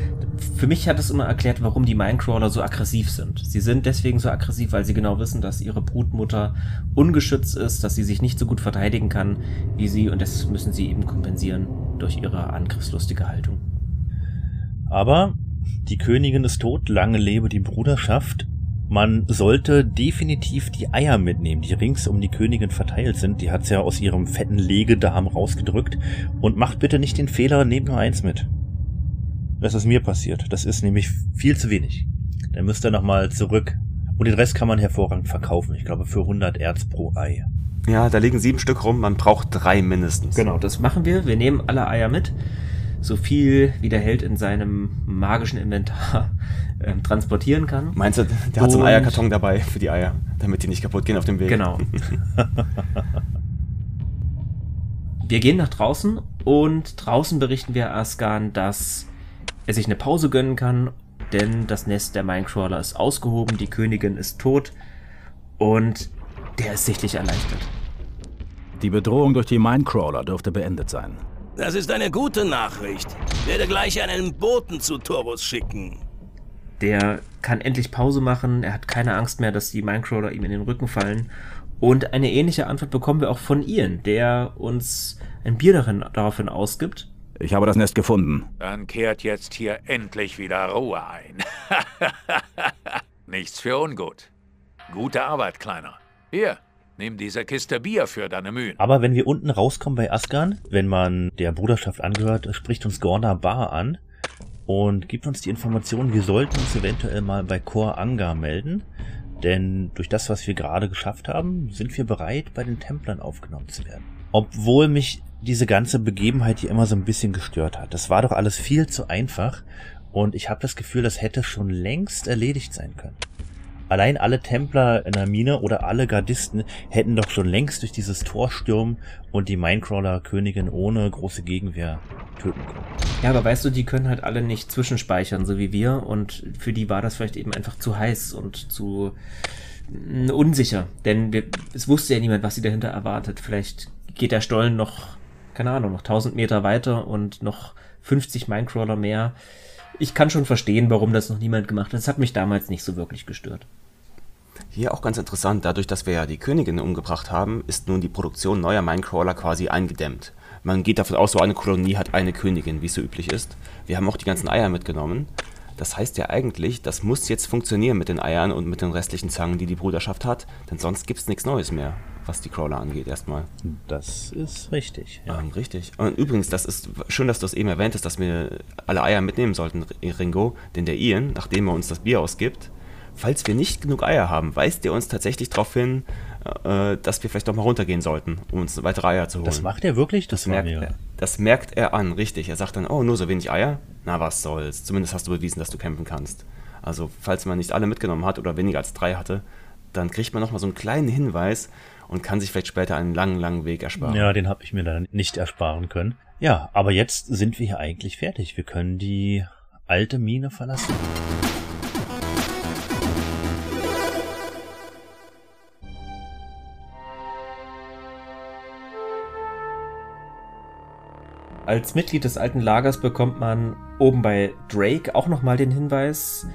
für mich hat es immer erklärt, warum die Minecrawler so aggressiv sind. Sie sind deswegen so aggressiv, weil sie genau wissen, dass ihre Brutmutter ungeschützt ist, dass sie sich nicht so gut verteidigen kann wie sie und das müssen sie eben kompensieren durch ihre angriffslustige Haltung. Aber die Königin ist tot, lange lebe die Bruderschaft man sollte definitiv die Eier mitnehmen, die rings um die Königin verteilt sind. Die hat's ja aus ihrem fetten Legedarm rausgedrückt. Und macht bitte nicht den Fehler, nehmt nur eins mit. Das ist mir passiert. Das ist nämlich viel zu wenig. Dann müsst ihr nochmal zurück. Und den Rest kann man hervorragend verkaufen. Ich glaube für 100 Erz pro Ei. Ja, da liegen sieben Stück rum. Man braucht drei mindestens. Genau, das machen wir. Wir nehmen alle Eier mit so viel wie der Held in seinem magischen Inventar *laughs* äh, transportieren kann. Meinst du, der hat so einen Eierkarton dabei für die Eier, damit die nicht kaputt gehen auf dem Weg? Genau. *laughs* wir gehen nach draußen und draußen berichten wir Askan, dass er sich eine Pause gönnen kann, denn das Nest der Minecrawler ist ausgehoben, die Königin ist tot und der ist sichtlich erleichtert. Die Bedrohung durch die Minecrawler dürfte beendet sein. Das ist eine gute Nachricht. Ich werde gleich einen Boten zu Torus schicken. Der kann endlich Pause machen. Er hat keine Angst mehr, dass die Minecrawler ihm in den Rücken fallen. Und eine ähnliche Antwort bekommen wir auch von Ian, der uns ein Bier darin, daraufhin ausgibt. Ich habe das Nest gefunden. Dann kehrt jetzt hier endlich wieder Ruhe ein. *laughs* Nichts für ungut. Gute Arbeit, Kleiner. Hier, Nimm diese Kiste Bier für deine Mühen. Aber wenn wir unten rauskommen bei Asgan, wenn man der Bruderschaft angehört, spricht uns Gorna Bar an und gibt uns die Information, wir sollten uns eventuell mal bei Kor Anga melden. Denn durch das, was wir gerade geschafft haben, sind wir bereit, bei den Templern aufgenommen zu werden. Obwohl mich diese ganze Begebenheit hier immer so ein bisschen gestört hat. Das war doch alles viel zu einfach und ich habe das Gefühl, das hätte schon längst erledigt sein können. Allein alle Templer in der Mine oder alle Gardisten hätten doch schon längst durch dieses Tor stürmen und die Minecrawler-Königin ohne große Gegenwehr töten können. Ja, aber weißt du, die können halt alle nicht zwischenspeichern, so wie wir. Und für die war das vielleicht eben einfach zu heiß und zu mm, unsicher. Denn wir, es wusste ja niemand, was sie dahinter erwartet. Vielleicht geht der Stollen noch, keine Ahnung, noch 1000 Meter weiter und noch 50 Minecrawler mehr ich kann schon verstehen, warum das noch niemand gemacht hat. Das hat mich damals nicht so wirklich gestört. Hier auch ganz interessant, dadurch, dass wir ja die Königin umgebracht haben, ist nun die Produktion neuer Minecrawler quasi eingedämmt. Man geht davon aus, so eine Kolonie hat eine Königin, wie es so üblich ist. Wir haben auch die ganzen Eier mitgenommen. Das heißt ja eigentlich, das muss jetzt funktionieren mit den Eiern und mit den restlichen Zangen, die die Bruderschaft hat, denn sonst gibt es nichts Neues mehr, was die Crawler angeht erstmal. Das ist richtig. Ja. Ähm, richtig. Und übrigens, das ist schön, dass du es eben erwähnt hast, dass wir alle Eier mitnehmen sollten, Ringo, denn der Ian, nachdem er uns das Bier ausgibt, falls wir nicht genug Eier haben, weist er uns tatsächlich darauf hin, äh, dass wir vielleicht doch mal runtergehen sollten, um uns weitere Eier zu holen. Das macht er wirklich? Das, das merkt, er, das merkt er an, richtig. Er sagt dann, oh, nur so wenig Eier? Na, was soll's. Zumindest hast du bewiesen, dass du campen kannst. Also, falls man nicht alle mitgenommen hat oder weniger als drei hatte, dann kriegt man nochmal so einen kleinen Hinweis und kann sich vielleicht später einen langen, langen Weg ersparen. Ja, den habe ich mir dann nicht ersparen können. Ja, aber jetzt sind wir hier eigentlich fertig. Wir können die alte Mine verlassen. Als Mitglied des alten Lagers bekommt man oben bei Drake auch nochmal den Hinweis,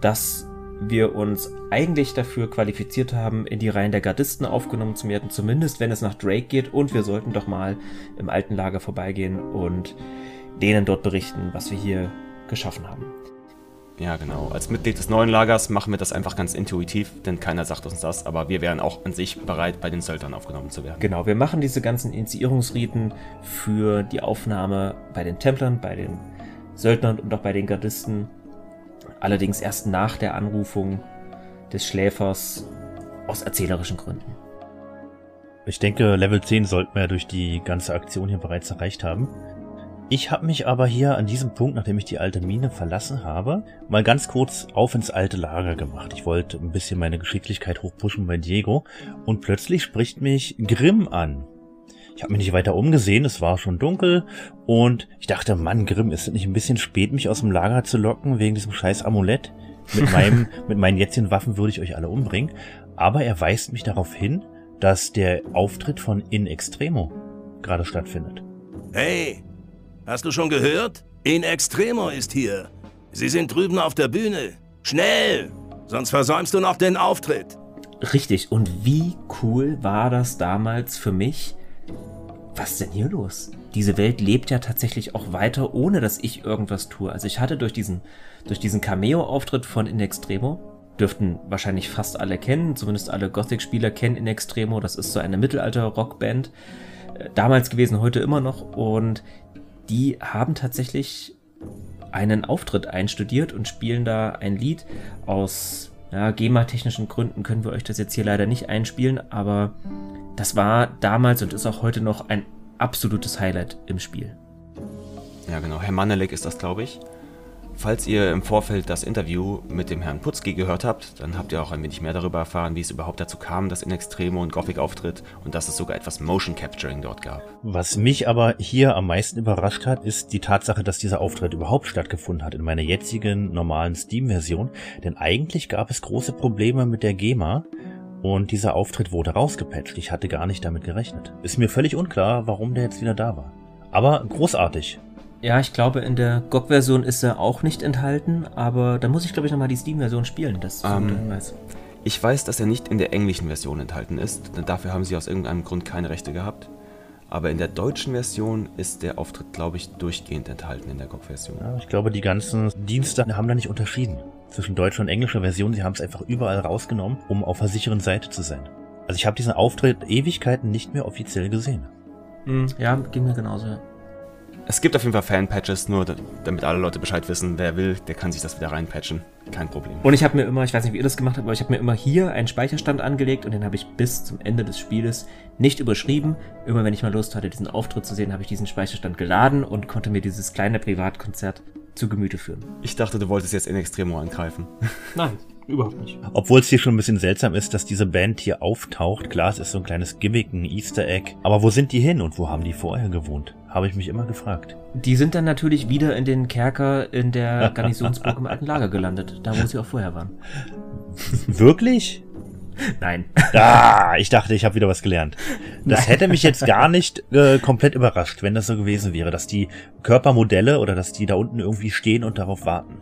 dass wir uns eigentlich dafür qualifiziert haben, in die Reihen der Gardisten aufgenommen zu werden, zumindest wenn es nach Drake geht. Und wir sollten doch mal im alten Lager vorbeigehen und denen dort berichten, was wir hier geschaffen haben. Ja, genau. Als Mitglied des neuen Lagers machen wir das einfach ganz intuitiv, denn keiner sagt uns das, aber wir wären auch an sich bereit, bei den Söldnern aufgenommen zu werden. Genau, wir machen diese ganzen Initiierungsriten für die Aufnahme bei den Templern, bei den Söldnern und auch bei den Gardisten. Allerdings erst nach der Anrufung des Schläfers aus erzählerischen Gründen. Ich denke, Level 10 sollten wir durch die ganze Aktion hier bereits erreicht haben. Ich habe mich aber hier an diesem Punkt, nachdem ich die alte Mine verlassen habe, mal ganz kurz auf ins alte Lager gemacht. Ich wollte ein bisschen meine Geschicklichkeit hochpushen bei Diego und plötzlich spricht mich Grimm an. Ich habe mich nicht weiter umgesehen, es war schon dunkel und ich dachte, Mann, Grimm, ist es nicht ein bisschen spät, mich aus dem Lager zu locken wegen diesem scheiß Amulett? Mit *laughs* meinem, mit meinen jetzigen Waffen würde ich euch alle umbringen. Aber er weist mich darauf hin, dass der Auftritt von In Extremo gerade stattfindet. Hey, Hast du schon gehört? In Extremo ist hier. Sie sind drüben auf der Bühne. Schnell! Sonst versäumst du noch den Auftritt. Richtig. Und wie cool war das damals für mich? Was denn hier los? Diese Welt lebt ja tatsächlich auch weiter, ohne dass ich irgendwas tue. Also ich hatte durch diesen, durch diesen Cameo-Auftritt von In Extremo, dürften wahrscheinlich fast alle kennen, zumindest alle Gothic-Spieler kennen In Extremo. Das ist so eine Mittelalter-Rockband. Äh, damals gewesen, heute immer noch. Und die haben tatsächlich einen Auftritt einstudiert und spielen da ein Lied aus ja, GEMA-technischen Gründen können wir euch das jetzt hier leider nicht einspielen, aber das war damals und ist auch heute noch ein absolutes Highlight im Spiel. Ja, genau. Herr Manelek ist das, glaube ich. Falls ihr im Vorfeld das Interview mit dem Herrn Putzki gehört habt, dann habt ihr auch ein wenig mehr darüber erfahren, wie es überhaupt dazu kam, dass in Extremo und Gothic auftritt und dass es sogar etwas Motion Capturing dort gab. Was mich aber hier am meisten überrascht hat, ist die Tatsache, dass dieser Auftritt überhaupt stattgefunden hat in meiner jetzigen normalen Steam-Version, denn eigentlich gab es große Probleme mit der GEMA, und dieser Auftritt wurde rausgepatcht. Ich hatte gar nicht damit gerechnet. Ist mir völlig unklar, warum der jetzt wieder da war. Aber großartig. Ja, ich glaube, in der GOG-Version ist er auch nicht enthalten, aber da muss ich, glaube ich, nochmal die Steam-Version spielen. Das um, ähm, Ich weiß, dass er nicht in der englischen Version enthalten ist, denn dafür haben sie aus irgendeinem Grund keine Rechte gehabt. Aber in der deutschen Version ist der Auftritt, glaube ich, durchgehend enthalten in der GOG-Version. Ja, ich glaube, die ganzen Dienste haben da nicht unterschieden zwischen deutscher und englischer Version. Sie haben es einfach überall rausgenommen, um auf der sicheren Seite zu sein. Also ich habe diesen Auftritt Ewigkeiten nicht mehr offiziell gesehen. Hm, ja, ging mir genauso. Es gibt auf jeden Fall Fan-Patches, nur damit alle Leute Bescheid wissen, wer will, der kann sich das wieder reinpatchen. Kein Problem. Und ich habe mir immer, ich weiß nicht, wie ihr das gemacht habt, aber ich habe mir immer hier einen Speicherstand angelegt und den habe ich bis zum Ende des Spieles nicht überschrieben. Immer wenn ich mal Lust hatte, diesen Auftritt zu sehen, habe ich diesen Speicherstand geladen und konnte mir dieses kleine Privatkonzert zu Gemüte führen. Ich dachte, du wolltest jetzt in Extremo angreifen. *laughs* Nein, Überhaupt nicht. Obwohl es hier schon ein bisschen seltsam ist, dass diese Band hier auftaucht. Klar, es ist so ein kleines Gimmick, ein Easter Egg. Aber wo sind die hin und wo haben die vorher gewohnt? Habe ich mich immer gefragt. Die sind dann natürlich wieder in den Kerker in der Garnisonsburg im alten Lager gelandet. Da, wo sie auch vorher waren. *laughs* Wirklich? Nein. *laughs* Ah, ich dachte, ich habe wieder was gelernt. Das Nein. hätte mich jetzt gar nicht äh, komplett überrascht, wenn das so gewesen wäre, dass die Körpermodelle oder dass die da unten irgendwie stehen und darauf warten.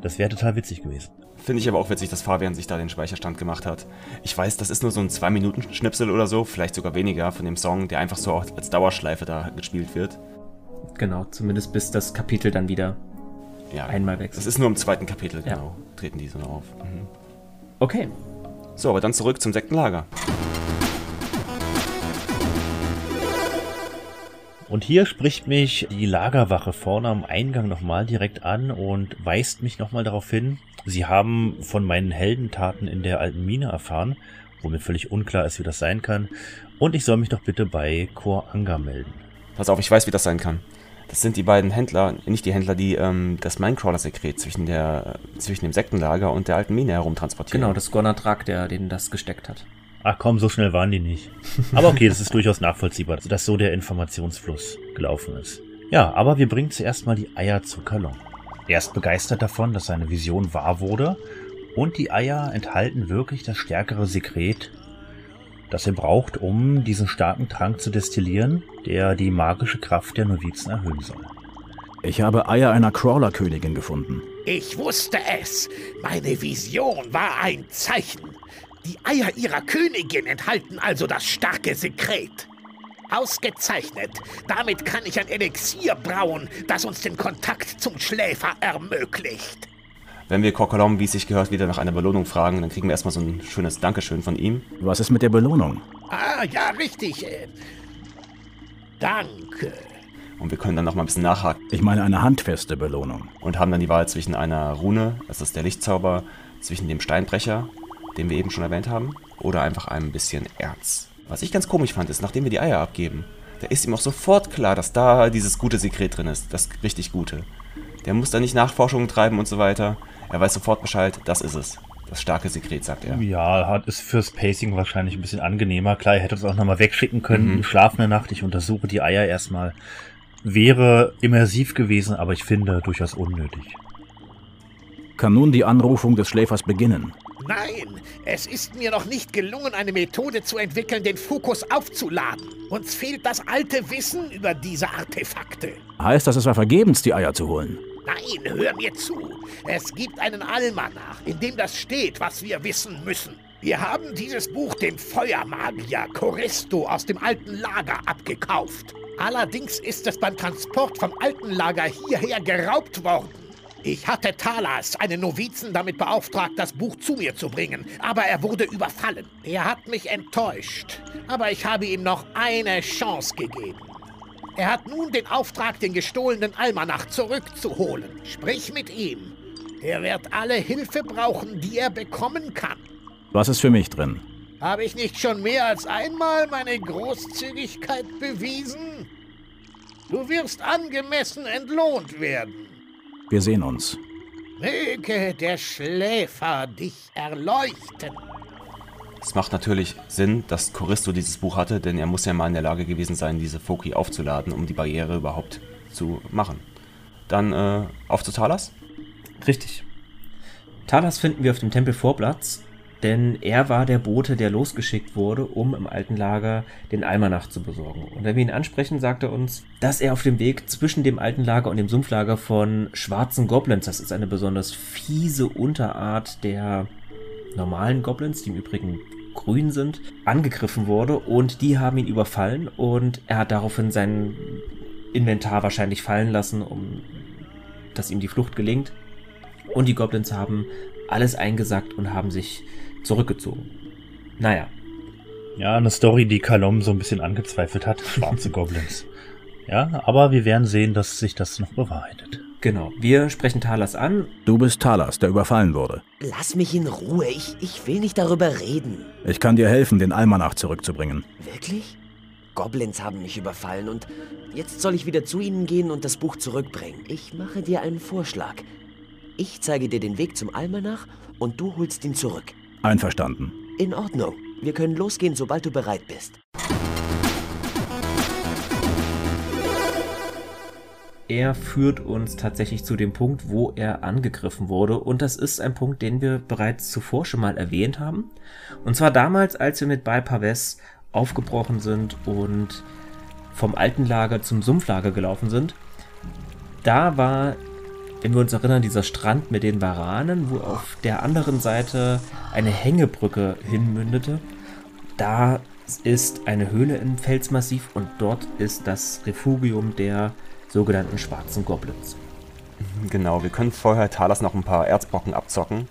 Das wäre total witzig gewesen. Finde ich aber auch witzig, dass Fabian sich da den Speicherstand gemacht hat. Ich weiß, das ist nur so ein 2-Minuten-Schnipsel oder so, vielleicht sogar weniger von dem Song, der einfach so als Dauerschleife da gespielt wird. Genau, zumindest bis das Kapitel dann wieder ja, einmal wechselt. Das ist nur im zweiten Kapitel, genau, ja. treten die so auf. Mhm. Okay. So, aber dann zurück zum Sektenlager. Und hier spricht mich die Lagerwache vorne am Eingang nochmal direkt an und weist mich nochmal darauf hin, sie haben von meinen Heldentaten in der alten Mine erfahren, wo mir völlig unklar ist, wie das sein kann, und ich soll mich doch bitte bei Kor Anga melden. Pass auf, ich weiß, wie das sein kann. Das sind die beiden Händler, nicht die Händler, die ähm, das Minecrawler-Sekret zwischen, zwischen dem Sektenlager und der alten Mine herumtransportieren. Genau, das Gonatrak, der den das gesteckt hat. Ach komm, so schnell waren die nicht. Aber okay, das ist durchaus nachvollziehbar, dass so der Informationsfluss gelaufen ist. Ja, aber wir bringen zuerst mal die Eier zu Kalon. Er ist begeistert davon, dass seine Vision wahr wurde und die Eier enthalten wirklich das stärkere Sekret, das er braucht, um diesen starken Trank zu destillieren, der die magische Kraft der Novizen erhöhen soll. Ich habe Eier einer Crawler-Königin gefunden. Ich wusste es. Meine Vision war ein Zeichen. Die Eier ihrer Königin enthalten also das starke Sekret. Ausgezeichnet. Damit kann ich ein Elixier brauen, das uns den Kontakt zum Schläfer ermöglicht. Wenn wir Kokolom, wie es sich gehört, wieder nach einer Belohnung fragen, dann kriegen wir erstmal so ein schönes Dankeschön von ihm. Was ist mit der Belohnung? Ah, ja, richtig. Äh, danke. Und wir können dann noch mal ein bisschen nachhaken. Ich meine eine handfeste Belohnung. Und haben dann die Wahl zwischen einer Rune, das ist der Lichtzauber, zwischen dem Steinbrecher, den wir eben schon erwähnt haben, oder einfach ein bisschen Erz. Was ich ganz komisch fand, ist, nachdem wir die Eier abgeben, da ist ihm auch sofort klar, dass da dieses gute Sekret drin ist, das richtig gute. Der muss da nicht Nachforschungen treiben und so weiter. Er weiß sofort Bescheid, das ist es. Das starke Sekret, sagt er. Ja, hat ist fürs Pacing wahrscheinlich ein bisschen angenehmer. Klar, er hätte uns auch nochmal wegschicken können. Mhm. Schlafende Nacht, ich untersuche die Eier erstmal. Wäre immersiv gewesen, aber ich finde durchaus unnötig. Kann nun die Anrufung des Schläfers beginnen? Nein, es ist mir noch nicht gelungen, eine Methode zu entwickeln, den Fokus aufzuladen. Uns fehlt das alte Wissen über diese Artefakte. Heißt das, es war vergebens, die Eier zu holen? Nein, hör mir zu. Es gibt einen Almanach, in dem das steht, was wir wissen müssen. Wir haben dieses Buch dem Feuermagier Choristo aus dem alten Lager abgekauft. Allerdings ist es beim Transport vom alten Lager hierher geraubt worden. Ich hatte Talas, einen Novizen, damit beauftragt, das Buch zu mir zu bringen, aber er wurde überfallen. Er hat mich enttäuscht, aber ich habe ihm noch eine Chance gegeben. Er hat nun den Auftrag, den gestohlenen Almanach zurückzuholen. Sprich mit ihm. Er wird alle Hilfe brauchen, die er bekommen kann. Was ist für mich drin? Habe ich nicht schon mehr als einmal meine Großzügigkeit bewiesen? Du wirst angemessen entlohnt werden. Wir sehen uns. Möge der Schläfer dich erleuchten. Es macht natürlich Sinn, dass Choristo dieses Buch hatte, denn er muss ja mal in der Lage gewesen sein, diese Foki aufzuladen, um die Barriere überhaupt zu machen. Dann äh, auf zu Talas? Richtig. Talas finden wir auf dem Tempelvorplatz denn er war der Bote, der losgeschickt wurde, um im alten Lager den Almanach zu besorgen. Und wenn wir ihn ansprechen, sagt er uns, dass er auf dem Weg zwischen dem alten Lager und dem Sumpflager von schwarzen Goblins, das ist eine besonders fiese Unterart der normalen Goblins, die im Übrigen grün sind, angegriffen wurde und die haben ihn überfallen und er hat daraufhin sein Inventar wahrscheinlich fallen lassen, um dass ihm die Flucht gelingt. Und die Goblins haben alles eingesackt und haben sich zurückgezogen. Naja. Ja, eine Story, die Kalom so ein bisschen angezweifelt hat. Schwarze *laughs* Goblins. Ja, aber wir werden sehen, dass sich das noch bewahrheitet. Genau, wir sprechen Talas an. Du bist Talas, der überfallen wurde. Lass mich in Ruhe, ich, ich will nicht darüber reden. Ich kann dir helfen, den Almanach zurückzubringen. Wirklich? Goblins haben mich überfallen und jetzt soll ich wieder zu ihnen gehen und das Buch zurückbringen. Ich mache dir einen Vorschlag. Ich zeige dir den Weg zum Almanach und du holst ihn zurück. Einverstanden. In Ordnung. Wir können losgehen, sobald du bereit bist. Er führt uns tatsächlich zu dem Punkt, wo er angegriffen wurde. Und das ist ein Punkt, den wir bereits zuvor schon mal erwähnt haben. Und zwar damals, als wir mit Balpaves aufgebrochen sind und vom alten Lager zum Sumpflager gelaufen sind. Da war, wenn wir uns erinnern, dieser Strand mit den Varanen, wo auf der anderen Seite eine Hängebrücke hinmündete. Da ist eine Höhle im Felsmassiv und dort ist das Refugium der sogenannten schwarzen Goblins. Genau, wir können vorher Talas noch ein paar Erzbrocken abzocken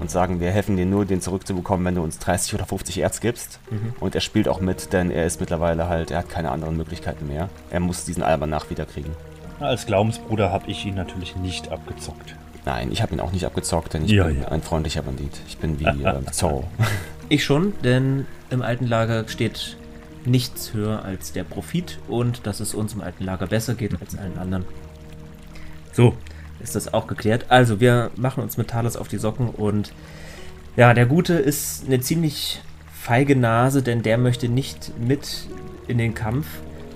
und sagen, wir helfen dir nur, den zurückzubekommen, wenn du uns 30 oder 50 Erz gibst. Mhm. Und er spielt auch mit, denn er ist mittlerweile halt, er hat keine anderen Möglichkeiten mehr. Er muss diesen Albanach wiederkriegen. Als Glaubensbruder habe ich ihn natürlich nicht abgezockt. Nein, ich habe ihn auch nicht abgezockt, denn ich ja, bin ja. ein freundlicher Bandit. Ich bin wie *laughs* äh, Zorro. Ich schon, denn im alten Lager steht nichts höher als der Profit und dass es uns im alten Lager besser geht als allen anderen. So, ist das auch geklärt. Also, wir machen uns mit Talos auf die Socken und ja, der Gute ist eine ziemlich feige Nase, denn der möchte nicht mit in den Kampf,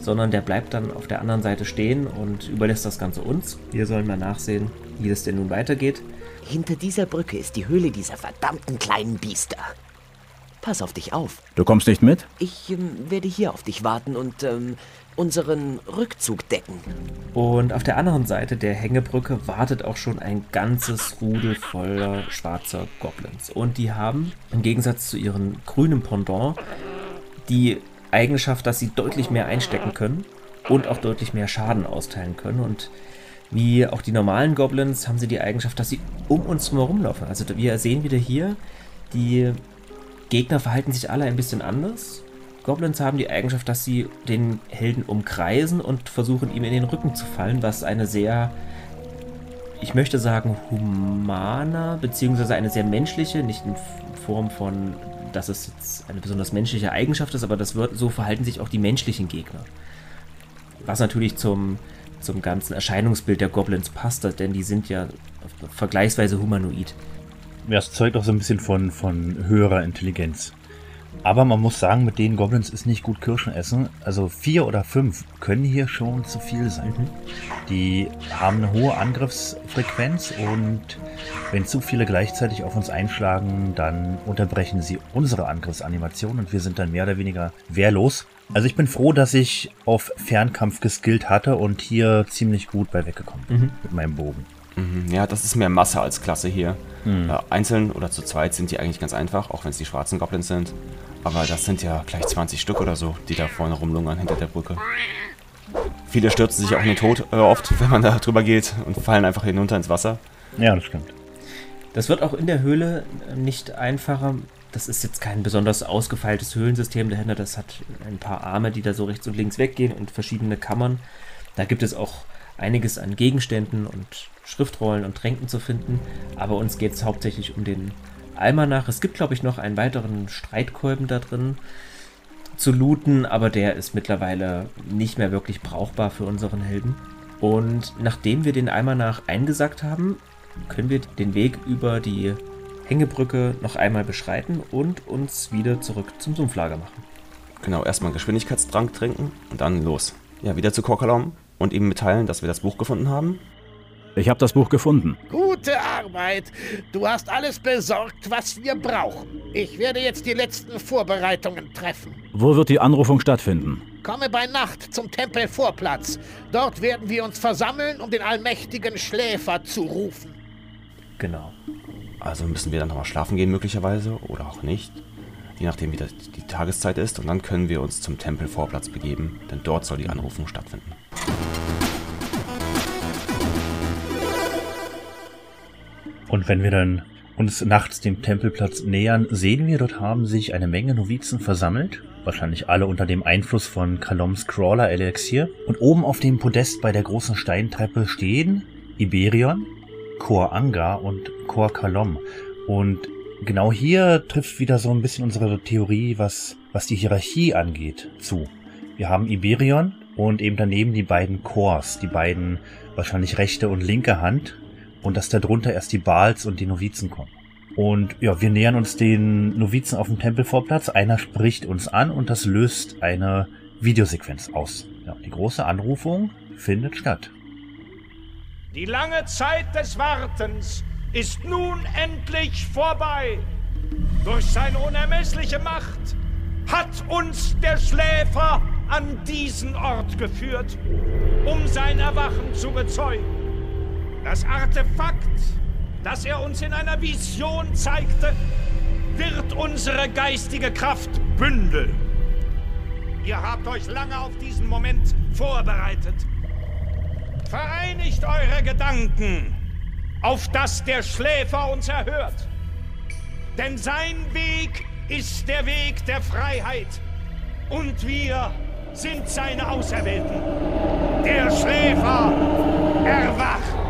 sondern der bleibt dann auf der anderen Seite stehen und überlässt das Ganze uns. Wir sollen mal nachsehen, wie es denn nun weitergeht. Hinter dieser Brücke ist die Höhle dieser verdammten kleinen Biester. Pass auf dich auf. Du kommst nicht mit? Ich ähm, werde hier auf dich warten und ähm, unseren Rückzug decken. Und auf der anderen Seite der Hängebrücke wartet auch schon ein ganzes Rudel voller schwarzer Goblins. Und die haben im Gegensatz zu ihren grünen Pendant die Eigenschaft, dass sie deutlich mehr einstecken können und auch deutlich mehr Schaden austeilen können. Und wie auch die normalen Goblins haben sie die Eigenschaft, dass sie um uns herum laufen. Also wir sehen wieder hier, die Gegner verhalten sich alle ein bisschen anders. Goblins haben die Eigenschaft, dass sie den Helden umkreisen und versuchen, ihm in den Rücken zu fallen, was eine sehr, ich möchte sagen, humaner, beziehungsweise eine sehr menschliche, nicht in Form von, dass es jetzt eine besonders menschliche Eigenschaft ist, aber das wird, so verhalten sich auch die menschlichen Gegner. Was natürlich zum, zum ganzen Erscheinungsbild der Goblins passt, denn die sind ja vergleichsweise humanoid. Ja, es zeugt auch so ein bisschen von, von höherer Intelligenz. Aber man muss sagen, mit den Goblins ist nicht gut Kirschen essen. Also vier oder fünf können hier schon zu viel sein. Mhm. Die haben eine hohe Angriffsfrequenz und wenn zu viele gleichzeitig auf uns einschlagen, dann unterbrechen sie unsere Angriffsanimation und wir sind dann mehr oder weniger wehrlos. Also ich bin froh, dass ich auf Fernkampf geskillt hatte und hier ziemlich gut bei weggekommen bin mhm. mit meinem Bogen. Mhm. Ja, das ist mehr Masse als Klasse hier. Mhm. Äh, einzeln oder zu zweit sind die eigentlich ganz einfach, auch wenn es die schwarzen Goblins sind. Aber das sind ja gleich 20 Stück oder so, die da vorne rumlungern hinter der Brücke. Viele stürzen sich auch in den Tod äh, oft, *laughs* wenn man da drüber geht und fallen einfach hinunter ins Wasser. Ja, das stimmt. Das wird auch in der Höhle nicht einfacher. Das ist jetzt kein besonders ausgefeiltes Höhlensystem dahinter. Das hat ein paar Arme, die da so rechts und links weggehen und verschiedene Kammern. Da gibt es auch einiges an Gegenständen und Schriftrollen und Tränken zu finden. Aber uns geht es hauptsächlich um den Almanach. Es gibt, glaube ich, noch einen weiteren Streitkolben da drin zu looten, aber der ist mittlerweile nicht mehr wirklich brauchbar für unseren Helden. Und nachdem wir den Almanach eingesackt haben, können wir den Weg über die Hängebrücke noch einmal beschreiten und uns wieder zurück zum Sumpflager machen. Genau, erstmal Geschwindigkeitstrank trinken und dann los. Ja, wieder zu Korkalom und ihm mitteilen, dass wir das Buch gefunden haben ich habe das Buch gefunden. Gute Arbeit. Du hast alles besorgt, was wir brauchen. Ich werde jetzt die letzten Vorbereitungen treffen. Wo wird die Anrufung stattfinden? Komme bei Nacht zum Tempelvorplatz. Dort werden wir uns versammeln, um den allmächtigen Schläfer zu rufen. Genau. Also müssen wir dann nochmal schlafen gehen möglicherweise oder auch nicht. Je nachdem, wie das die Tageszeit ist. Und dann können wir uns zum Tempelvorplatz begeben, denn dort soll die Anrufung stattfinden. Und wenn wir dann uns nachts dem Tempelplatz nähern, sehen wir, dort haben sich eine Menge Novizen versammelt. Wahrscheinlich alle unter dem Einfluss von Kaloms Crawler Elixier. Und oben auf dem Podest bei der großen Steintreppe stehen Iberion, Kor Anga und Kor Kalom. Und genau hier trifft wieder so ein bisschen unsere Theorie, was, was die Hierarchie angeht, zu. Wir haben Iberion und eben daneben die beiden Chors, die beiden wahrscheinlich rechte und linke Hand und dass darunter erst die Bals und die Novizen kommen. Und ja, wir nähern uns den Novizen auf dem Tempelvorplatz. Einer spricht uns an und das löst eine Videosequenz aus. Ja, die große Anrufung findet statt. Die lange Zeit des Wartens ist nun endlich vorbei. Durch seine unermessliche Macht hat uns der Schläfer an diesen Ort geführt, um sein Erwachen zu bezeugen. Das Artefakt, das er uns in einer Vision zeigte, wird unsere geistige Kraft bündeln. Ihr habt euch lange auf diesen Moment vorbereitet. Vereinigt eure Gedanken, auf dass der Schläfer uns erhört. Denn sein Weg ist der Weg der Freiheit. Und wir sind seine Auserwählten. Der Schläfer erwacht.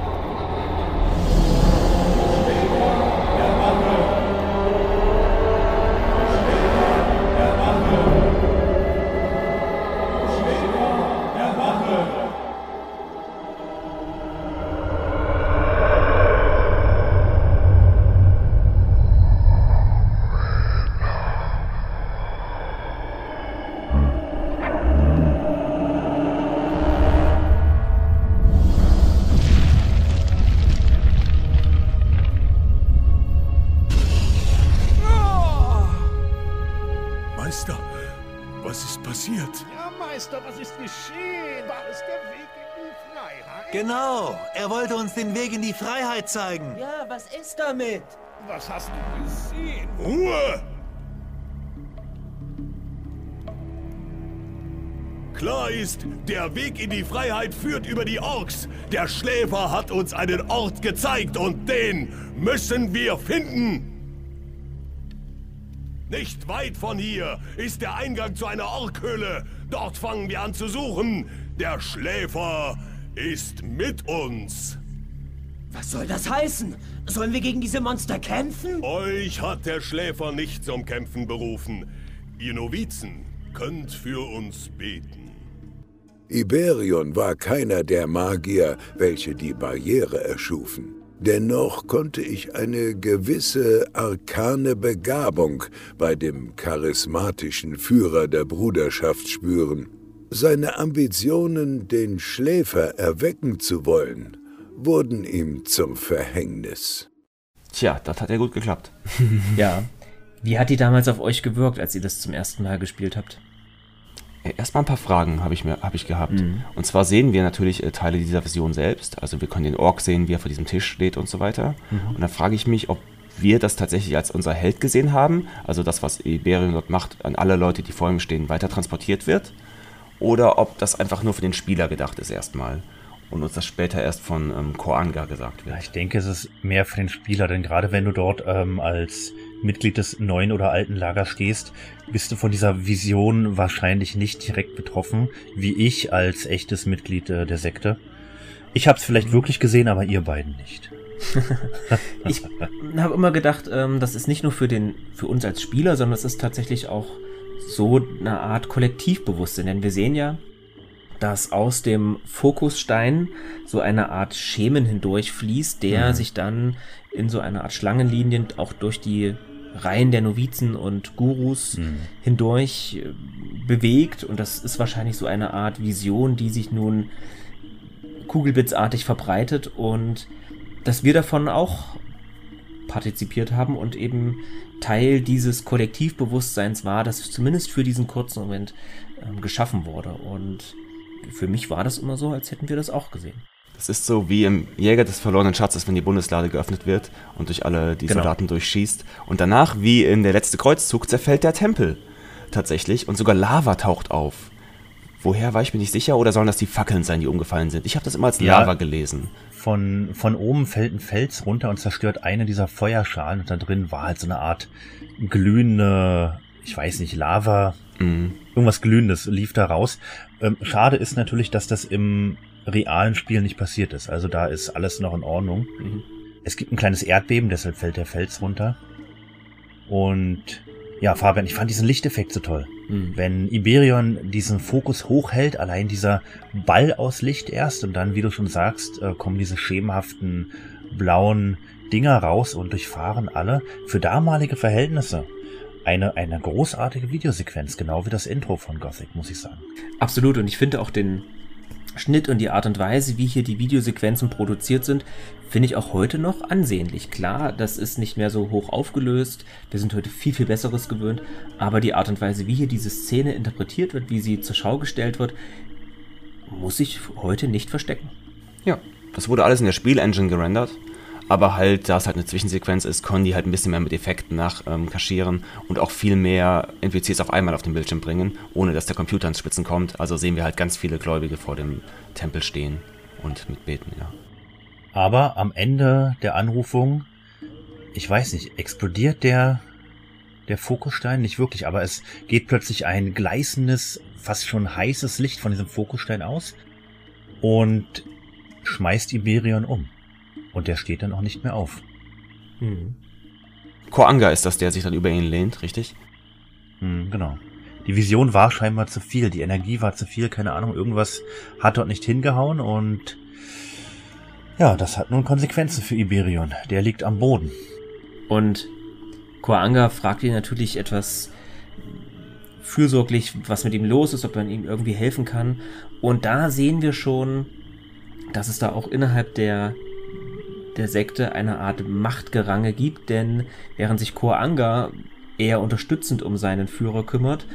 Meister, was ist geschehen? War es der Weg in die Freiheit? Genau, er wollte uns den Weg in die Freiheit zeigen. Ja, was ist damit? Was hast du gesehen? Ruhe! Klar ist, der Weg in die Freiheit führt über die Orks. Der Schläfer hat uns einen Ort gezeigt und den müssen wir finden. Nicht weit von hier ist der Eingang zu einer Orkhöhle. Dort fangen wir an zu suchen. Der Schläfer ist mit uns. Was soll das heißen? Sollen wir gegen diese Monster kämpfen? Euch hat der Schläfer nicht zum Kämpfen berufen. Ihr Novizen könnt für uns beten. Iberion war keiner der Magier, welche die Barriere erschufen. Dennoch konnte ich eine gewisse arkane Begabung bei dem charismatischen Führer der Bruderschaft spüren. Seine Ambitionen, den Schläfer erwecken zu wollen, wurden ihm zum Verhängnis. Tja, das hat ja gut geklappt. *laughs* ja. Wie hat die damals auf euch gewirkt, als ihr das zum ersten Mal gespielt habt? Erstmal ein paar Fragen habe ich, mir, hab ich gehabt. Mhm. Und zwar sehen wir natürlich äh, Teile dieser Version selbst. Also wir können den Ork sehen, wie er vor diesem Tisch steht und so weiter. Mhm. Und dann frage ich mich, ob wir das tatsächlich als unser Held gesehen haben. Also das, was Iberion dort macht, an alle Leute, die vor ihm stehen, weiter transportiert wird. Oder ob das einfach nur für den Spieler gedacht ist erstmal. Und uns das später erst von ähm, Koanga gesagt wird. Ich denke, es ist mehr für den Spieler, denn gerade wenn du dort ähm, als Mitglied des neuen oder alten Lagers stehst, bist du von dieser Vision wahrscheinlich nicht direkt betroffen, wie ich als echtes Mitglied äh, der Sekte. Ich habe es vielleicht wirklich gesehen, aber ihr beiden nicht. *laughs* ich habe immer gedacht, ähm, das ist nicht nur für den für uns als Spieler, sondern es ist tatsächlich auch so eine Art Kollektivbewusstsein, denn wir sehen ja, dass aus dem Fokusstein so eine Art Schemen hindurch fließt, der mhm. sich dann in so einer Art Schlangenlinien auch durch die Reihen der Novizen und Gurus mhm. hindurch äh, bewegt und das ist wahrscheinlich so eine Art Vision, die sich nun kugelblitzartig verbreitet und dass wir davon auch partizipiert haben und eben Teil dieses Kollektivbewusstseins war, das zumindest für diesen kurzen Moment ähm, geschaffen wurde. Und für mich war das immer so, als hätten wir das auch gesehen. Das ist so wie im Jäger des verlorenen Schatzes, wenn die Bundeslade geöffnet wird und durch alle die genau. Soldaten durchschießt. Und danach, wie in der letzte Kreuzzug, zerfällt der Tempel. Tatsächlich. Und sogar Lava taucht auf. Woher war ich mir nicht sicher? Oder sollen das die Fackeln sein, die umgefallen sind? Ich habe das immer als Lava ja, gelesen. Von, von oben fällt ein Fels runter und zerstört eine dieser Feuerschalen. Und da drin war halt so eine Art glühende, ich weiß nicht, Lava. Mhm. Irgendwas Glühendes lief da raus. Ähm, schade ist natürlich, dass das im realen Spiel nicht passiert ist. Also da ist alles noch in Ordnung. Mhm. Es gibt ein kleines Erdbeben, deshalb fällt der Fels runter. Und ja, Fabian, ich fand diesen Lichteffekt so toll. Mhm. Wenn Iberion diesen Fokus hochhält, allein dieser Ball aus Licht erst und dann, wie du schon sagst, äh, kommen diese schemenhaften blauen Dinger raus und durchfahren alle für damalige Verhältnisse eine, eine großartige Videosequenz, genau wie das Intro von Gothic, muss ich sagen. Absolut, und ich finde auch den, Schnitt und die Art und Weise, wie hier die Videosequenzen produziert sind, finde ich auch heute noch ansehnlich. Klar, das ist nicht mehr so hoch aufgelöst, wir sind heute viel, viel Besseres gewöhnt, aber die Art und Weise, wie hier diese Szene interpretiert wird, wie sie zur Schau gestellt wird, muss ich heute nicht verstecken. Ja, das wurde alles in der Spielengine gerendert. Aber halt, da es halt eine Zwischensequenz ist, können die halt ein bisschen mehr mit Effekten nachkaschieren ähm, und auch viel mehr NPCs auf einmal auf den Bildschirm bringen, ohne dass der Computer ins Spitzen kommt. Also sehen wir halt ganz viele Gläubige vor dem Tempel stehen und mitbeten, ja. Aber am Ende der Anrufung, ich weiß nicht, explodiert der, der Fokusstein? Nicht wirklich, aber es geht plötzlich ein gleißendes, fast schon heißes Licht von diesem Fokusstein aus und schmeißt Iberion um. Und der steht dann auch nicht mehr auf. Hm. Koanga ist das, der sich dann über ihn lehnt, richtig? Hm, genau. Die Vision war scheinbar zu viel, die Energie war zu viel, keine Ahnung, irgendwas hat dort nicht hingehauen und ja, das hat nun Konsequenzen für Iberion. Der liegt am Boden. Und Koanga fragt ihn natürlich etwas fürsorglich, was mit ihm los ist, ob man ihm irgendwie helfen kann. Und da sehen wir schon, dass es da auch innerhalb der der Sekte eine Art Machtgerange gibt, denn während sich Kor Anga eher unterstützend um seinen Führer kümmert,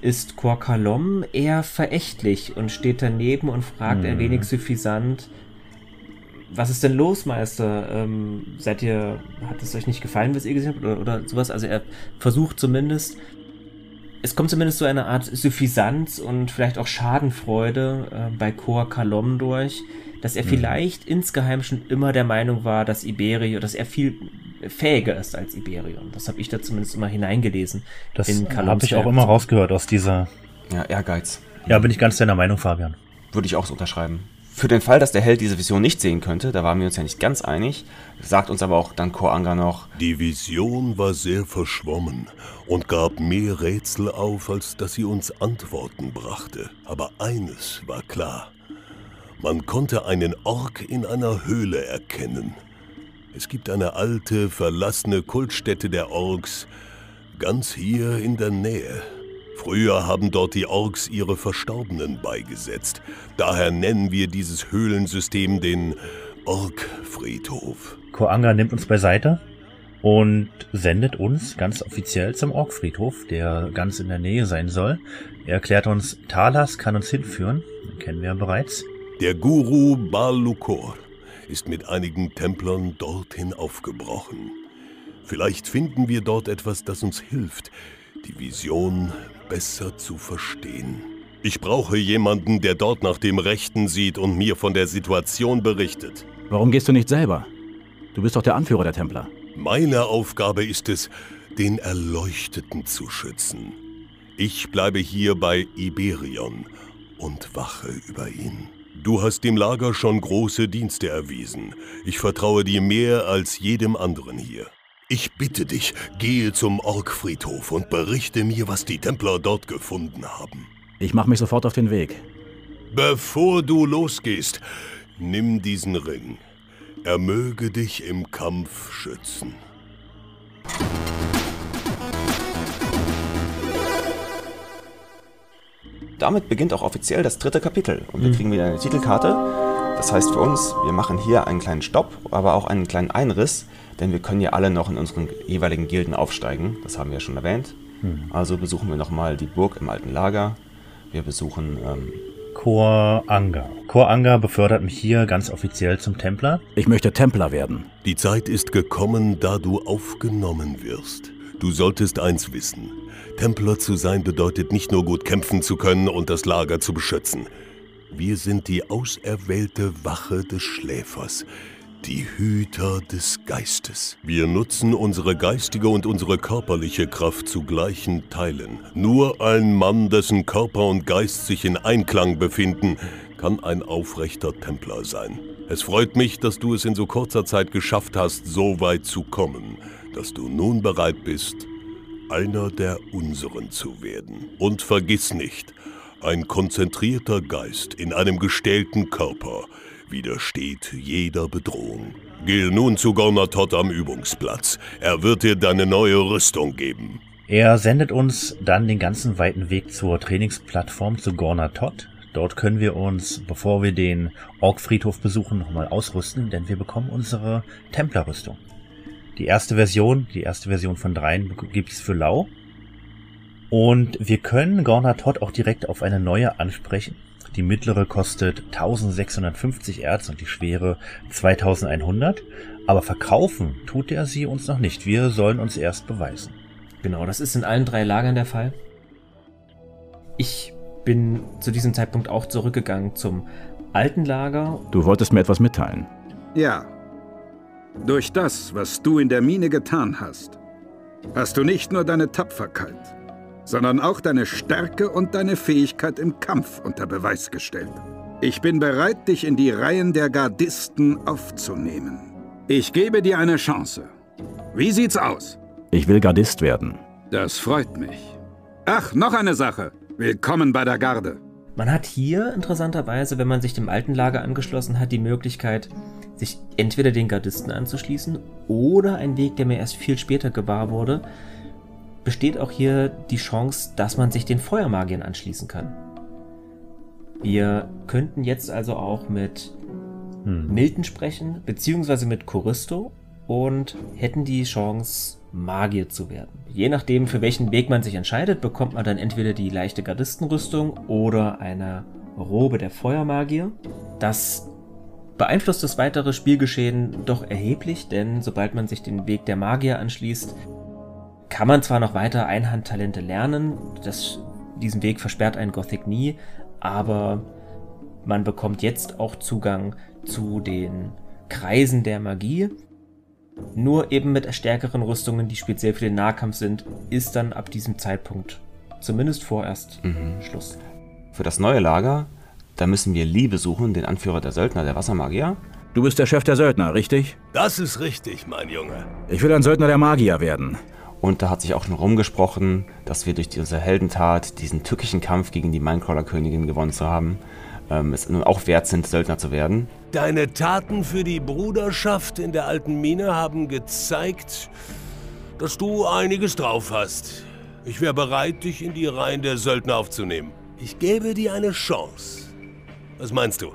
ist Kor Kalom eher verächtlich und steht daneben und fragt mhm. ein wenig suffisant, was ist denn los, Meister? Ähm, seid ihr, hat es euch nicht gefallen, was ihr gesehen habt oder, oder sowas? Also er versucht zumindest, es kommt zumindest so eine Art Suffisanz und vielleicht auch Schadenfreude äh, bei Kor Kalom durch, dass er mhm. vielleicht insgeheim schon immer der Meinung war, dass Iberion, dass er viel fähiger ist als Iberion. Das habe ich da zumindest immer hineingelesen. Das habe ich auch immer rausgehört aus dieser. Ja, Ehrgeiz. Ja, bin ich ganz deiner Meinung, Fabian. Würde ich auch so unterschreiben. Für den Fall, dass der Held diese Vision nicht sehen könnte, da waren wir uns ja nicht ganz einig, sagt uns aber auch dann Koranga noch. Die Vision war sehr verschwommen und gab mehr Rätsel auf, als dass sie uns Antworten brachte. Aber eines war klar. Man konnte einen Ork in einer Höhle erkennen. Es gibt eine alte, verlassene Kultstätte der Orks, ganz hier in der Nähe. Früher haben dort die Orks ihre Verstorbenen beigesetzt. Daher nennen wir dieses Höhlensystem den Orkfriedhof. Koanga nimmt uns beiseite und sendet uns ganz offiziell zum Orkfriedhof, der ganz in der Nähe sein soll. Er erklärt uns, Talas kann uns hinführen, den kennen wir ja bereits. Der Guru Balukor ist mit einigen Templern dorthin aufgebrochen. Vielleicht finden wir dort etwas, das uns hilft, die Vision besser zu verstehen. Ich brauche jemanden, der dort nach dem Rechten sieht und mir von der Situation berichtet. Warum gehst du nicht selber? Du bist doch der Anführer der Templer. Meine Aufgabe ist es, den Erleuchteten zu schützen. Ich bleibe hier bei Iberion und wache über ihn. Du hast dem Lager schon große Dienste erwiesen. Ich vertraue dir mehr als jedem anderen hier. Ich bitte dich, gehe zum Orkfriedhof und berichte mir, was die Templer dort gefunden haben. Ich mache mich sofort auf den Weg. Bevor du losgehst, nimm diesen Ring. Er möge dich im Kampf schützen. Damit beginnt auch offiziell das dritte Kapitel. Und wir mhm. kriegen wieder eine Titelkarte. Das heißt für uns, wir machen hier einen kleinen Stopp, aber auch einen kleinen Einriss, denn wir können ja alle noch in unseren jeweiligen Gilden aufsteigen. Das haben wir ja schon erwähnt. Mhm. Also besuchen wir nochmal die Burg im alten Lager. Wir besuchen ähm, Chor Anga. Chor Anga befördert mich hier ganz offiziell zum Templer. Ich möchte Templer werden. Die Zeit ist gekommen, da du aufgenommen wirst. Du solltest eins wissen. Templer zu sein bedeutet nicht nur gut kämpfen zu können und das Lager zu beschützen. Wir sind die auserwählte Wache des Schläfers, die Hüter des Geistes. Wir nutzen unsere geistige und unsere körperliche Kraft zu gleichen Teilen. Nur ein Mann, dessen Körper und Geist sich in Einklang befinden, kann ein aufrechter Templer sein. Es freut mich, dass du es in so kurzer Zeit geschafft hast, so weit zu kommen, dass du nun bereit bist, einer der unseren zu werden. Und vergiss nicht, ein konzentrierter Geist in einem gestählten Körper widersteht jeder Bedrohung. Gehe nun zu Gornatot am Übungsplatz. Er wird dir deine neue Rüstung geben. Er sendet uns dann den ganzen weiten Weg zur Trainingsplattform zu Gornatot. Dort können wir uns, bevor wir den Ork-Friedhof besuchen, nochmal ausrüsten, denn wir bekommen unsere Templerrüstung. Die erste Version, die erste Version von dreien gibt es für Lau. Und wir können Gorna Todd auch direkt auf eine neue ansprechen. Die mittlere kostet 1650 Erz und die schwere 2100. Aber verkaufen tut er sie uns noch nicht. Wir sollen uns erst beweisen. Genau, das ist in allen drei Lagern der Fall. Ich bin zu diesem Zeitpunkt auch zurückgegangen zum alten Lager. Du wolltest mir etwas mitteilen. Ja. Durch das, was du in der Mine getan hast, hast du nicht nur deine Tapferkeit, sondern auch deine Stärke und deine Fähigkeit im Kampf unter Beweis gestellt. Ich bin bereit, dich in die Reihen der Gardisten aufzunehmen. Ich gebe dir eine Chance. Wie sieht's aus? Ich will Gardist werden. Das freut mich. Ach, noch eine Sache. Willkommen bei der Garde. Man hat hier interessanterweise, wenn man sich dem alten Lager angeschlossen hat, die Möglichkeit, sich entweder den Gardisten anzuschließen oder ein Weg, der mir erst viel später gewahr wurde, besteht auch hier die Chance, dass man sich den Feuermagiern anschließen kann. Wir könnten jetzt also auch mit hm. Milton sprechen, beziehungsweise mit Choristo und hätten die Chance, Magier zu werden. Je nachdem, für welchen Weg man sich entscheidet, bekommt man dann entweder die leichte Gardistenrüstung oder eine Robe der Feuermagier. Das beeinflusst das weitere Spielgeschehen doch erheblich, denn sobald man sich den Weg der Magier anschließt, kann man zwar noch weiter Einhandtalente lernen, das, diesen Weg versperrt ein Gothic nie, aber man bekommt jetzt auch Zugang zu den Kreisen der Magie. Nur eben mit stärkeren Rüstungen, die speziell für den Nahkampf sind, ist dann ab diesem Zeitpunkt zumindest vorerst mhm. Schluss. Für das neue Lager, da müssen wir Lee besuchen, den Anführer der Söldner, der Wassermagier. Du bist der Chef der Söldner, richtig? Das ist richtig, mein Junge. Ich will ein Söldner der Magier werden. Und da hat sich auch schon rumgesprochen, dass wir durch diese Heldentat diesen tückischen Kampf gegen die Minecrawler-Königin gewonnen zu haben, ähm, es nun auch wert sind, Söldner zu werden. Deine Taten für die Bruderschaft in der alten Mine haben gezeigt, dass du einiges drauf hast. Ich wäre bereit, dich in die Reihen der Söldner aufzunehmen. Ich gebe dir eine Chance. Was meinst du?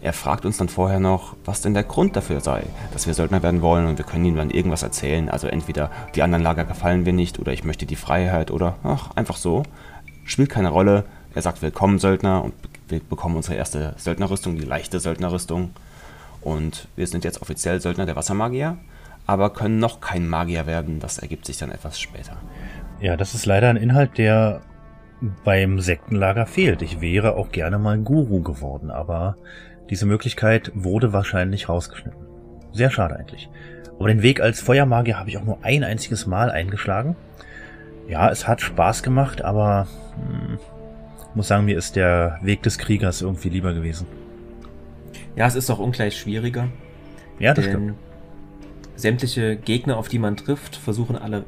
Er fragt uns dann vorher noch, was denn der Grund dafür sei, dass wir Söldner werden wollen und wir können ihm dann irgendwas erzählen. Also entweder die anderen Lager gefallen mir nicht oder ich möchte die Freiheit oder ach, einfach so. Spielt keine Rolle. Er sagt willkommen Söldner und wir bekommen unsere erste Söldnerrüstung, die leichte Söldnerrüstung. Und wir sind jetzt offiziell Söldner der Wassermagier, aber können noch kein Magier werden. Das ergibt sich dann etwas später. Ja, das ist leider ein Inhalt, der beim Sektenlager fehlt. Ich wäre auch gerne mal Guru geworden, aber diese Möglichkeit wurde wahrscheinlich rausgeschnitten. Sehr schade eigentlich. Aber den Weg als Feuermagier habe ich auch nur ein einziges Mal eingeschlagen. Ja, es hat Spaß gemacht, aber hm, muss sagen, mir ist der Weg des Kriegers irgendwie lieber gewesen. Ja, es ist auch ungleich schwieriger. Ja, das stimmt. Sämtliche Gegner, auf die man trifft, versuchen alle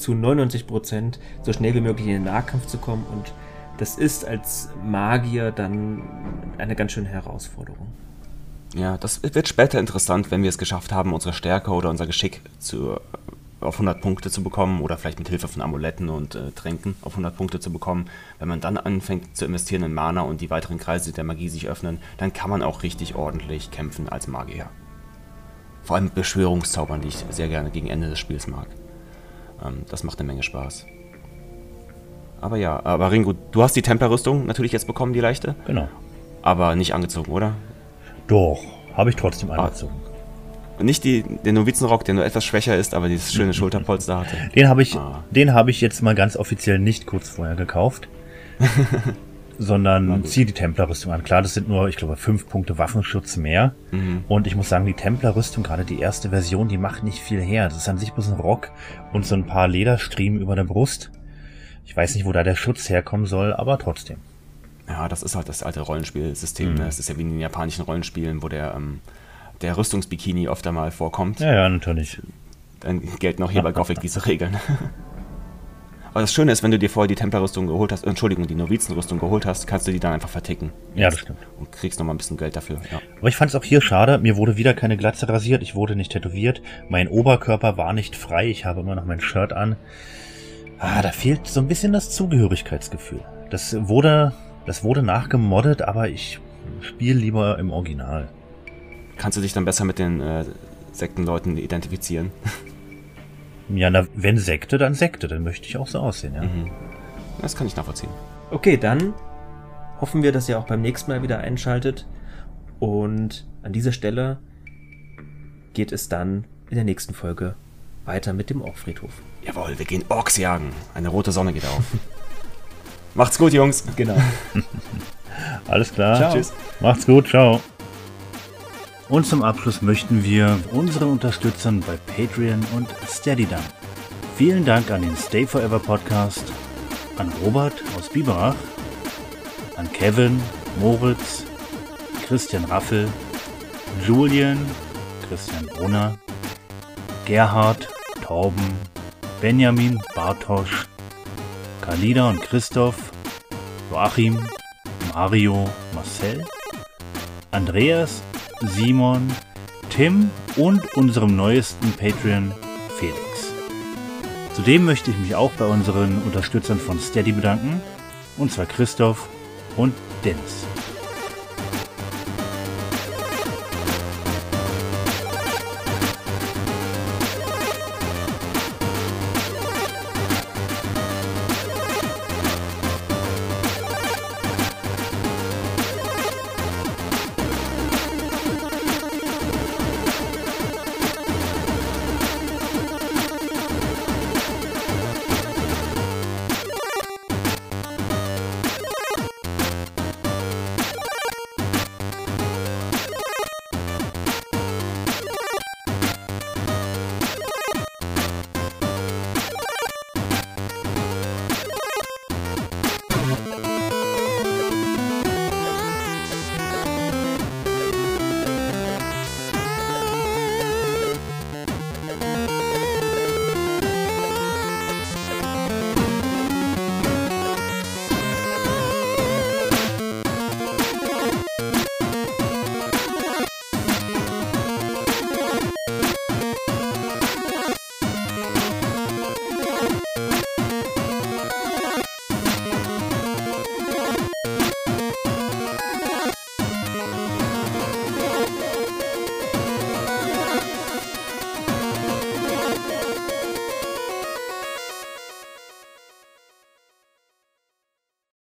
zu 99% so schnell wie möglich in den Nahkampf zu kommen und das ist als Magier dann eine ganz schöne Herausforderung. Ja, das wird später interessant, wenn wir es geschafft haben, unsere Stärke oder unser Geschick zu, auf 100 Punkte zu bekommen oder vielleicht mit Hilfe von Amuletten und äh, Tränken auf 100 Punkte zu bekommen. Wenn man dann anfängt zu investieren in Mana und die weiteren Kreise der Magie sich öffnen, dann kann man auch richtig ordentlich kämpfen als Magier. Vor allem mit Beschwörungszaubern, die ich sehr gerne gegen Ende des Spiels mag. Ähm, das macht eine Menge Spaß. Aber ja, aber Ringo, du hast die Templerrüstung natürlich jetzt bekommen, die leichte. Genau. Aber nicht angezogen, oder? Doch, habe ich trotzdem ah. angezogen. Ah. Nicht die, den Novizenrock, der nur etwas schwächer ist, aber dieses schöne Schulterpolster hatte. Den habe ich, ah. den habe ich jetzt mal ganz offiziell nicht kurz vorher gekauft. *laughs* sondern ziehe die Templerrüstung an. Klar, das sind nur, ich glaube, fünf Punkte Waffenschutz mehr. Mhm. Und ich muss sagen, die Templerrüstung, gerade die erste Version, die macht nicht viel her. Das ist an sich bloß ein Rock und so ein paar Lederstriemen über der Brust. Ich weiß nicht, wo da der Schutz herkommen soll, aber trotzdem. Ja, das ist halt das alte Rollenspielsystem. Mhm. Ne? Es ist ja wie in den japanischen Rollenspielen, wo der, ähm, der Rüstungsbikini oft einmal vorkommt. Ja, ja, natürlich. Dann gelten auch hier bei Gothic diese Regeln. *laughs* Aber das Schöne ist, wenn du dir vorher die Templerrüstung geholt hast, Entschuldigung, die Novizenrüstung geholt hast, kannst du die dann einfach verticken. Ja, das stimmt. Und kriegst nochmal ein bisschen Geld dafür, ja. Aber ich fand es auch hier schade, mir wurde wieder keine Glatze rasiert, ich wurde nicht tätowiert, mein Oberkörper war nicht frei, ich habe immer noch mein Shirt an. Ah, da fehlt so ein bisschen das Zugehörigkeitsgefühl. Das wurde Das wurde nachgemoddet, aber ich spiele lieber im Original. Kannst du dich dann besser mit den äh, Sektenleuten identifizieren? *laughs* Ja, na, wenn Sekte, dann Sekte. Dann möchte ich auch so aussehen, ja. Mhm. Das kann ich nachvollziehen. Okay, dann hoffen wir, dass ihr auch beim nächsten Mal wieder einschaltet. Und an dieser Stelle geht es dann in der nächsten Folge weiter mit dem Orkfriedhof. Jawohl, wir gehen Orks jagen. Eine rote Sonne geht auf. *laughs* Macht's gut, Jungs. Genau. *laughs* Alles klar. Ciao. Tschüss. Macht's gut. Ciao. Und zum Abschluss möchten wir unseren Unterstützern bei Patreon und Steady danken. Vielen Dank an den Stay Forever Podcast, an Robert aus Biberach, an Kevin, Moritz, Christian Raffel, Julian, Christian Brunner, Gerhard, Torben, Benjamin, Bartosch, Kalida und Christoph, Joachim, Mario, Marcel, Andreas, Simon, Tim und unserem neuesten Patreon Felix. Zudem möchte ich mich auch bei unseren Unterstützern von Steady bedanken, und zwar Christoph und Dennis.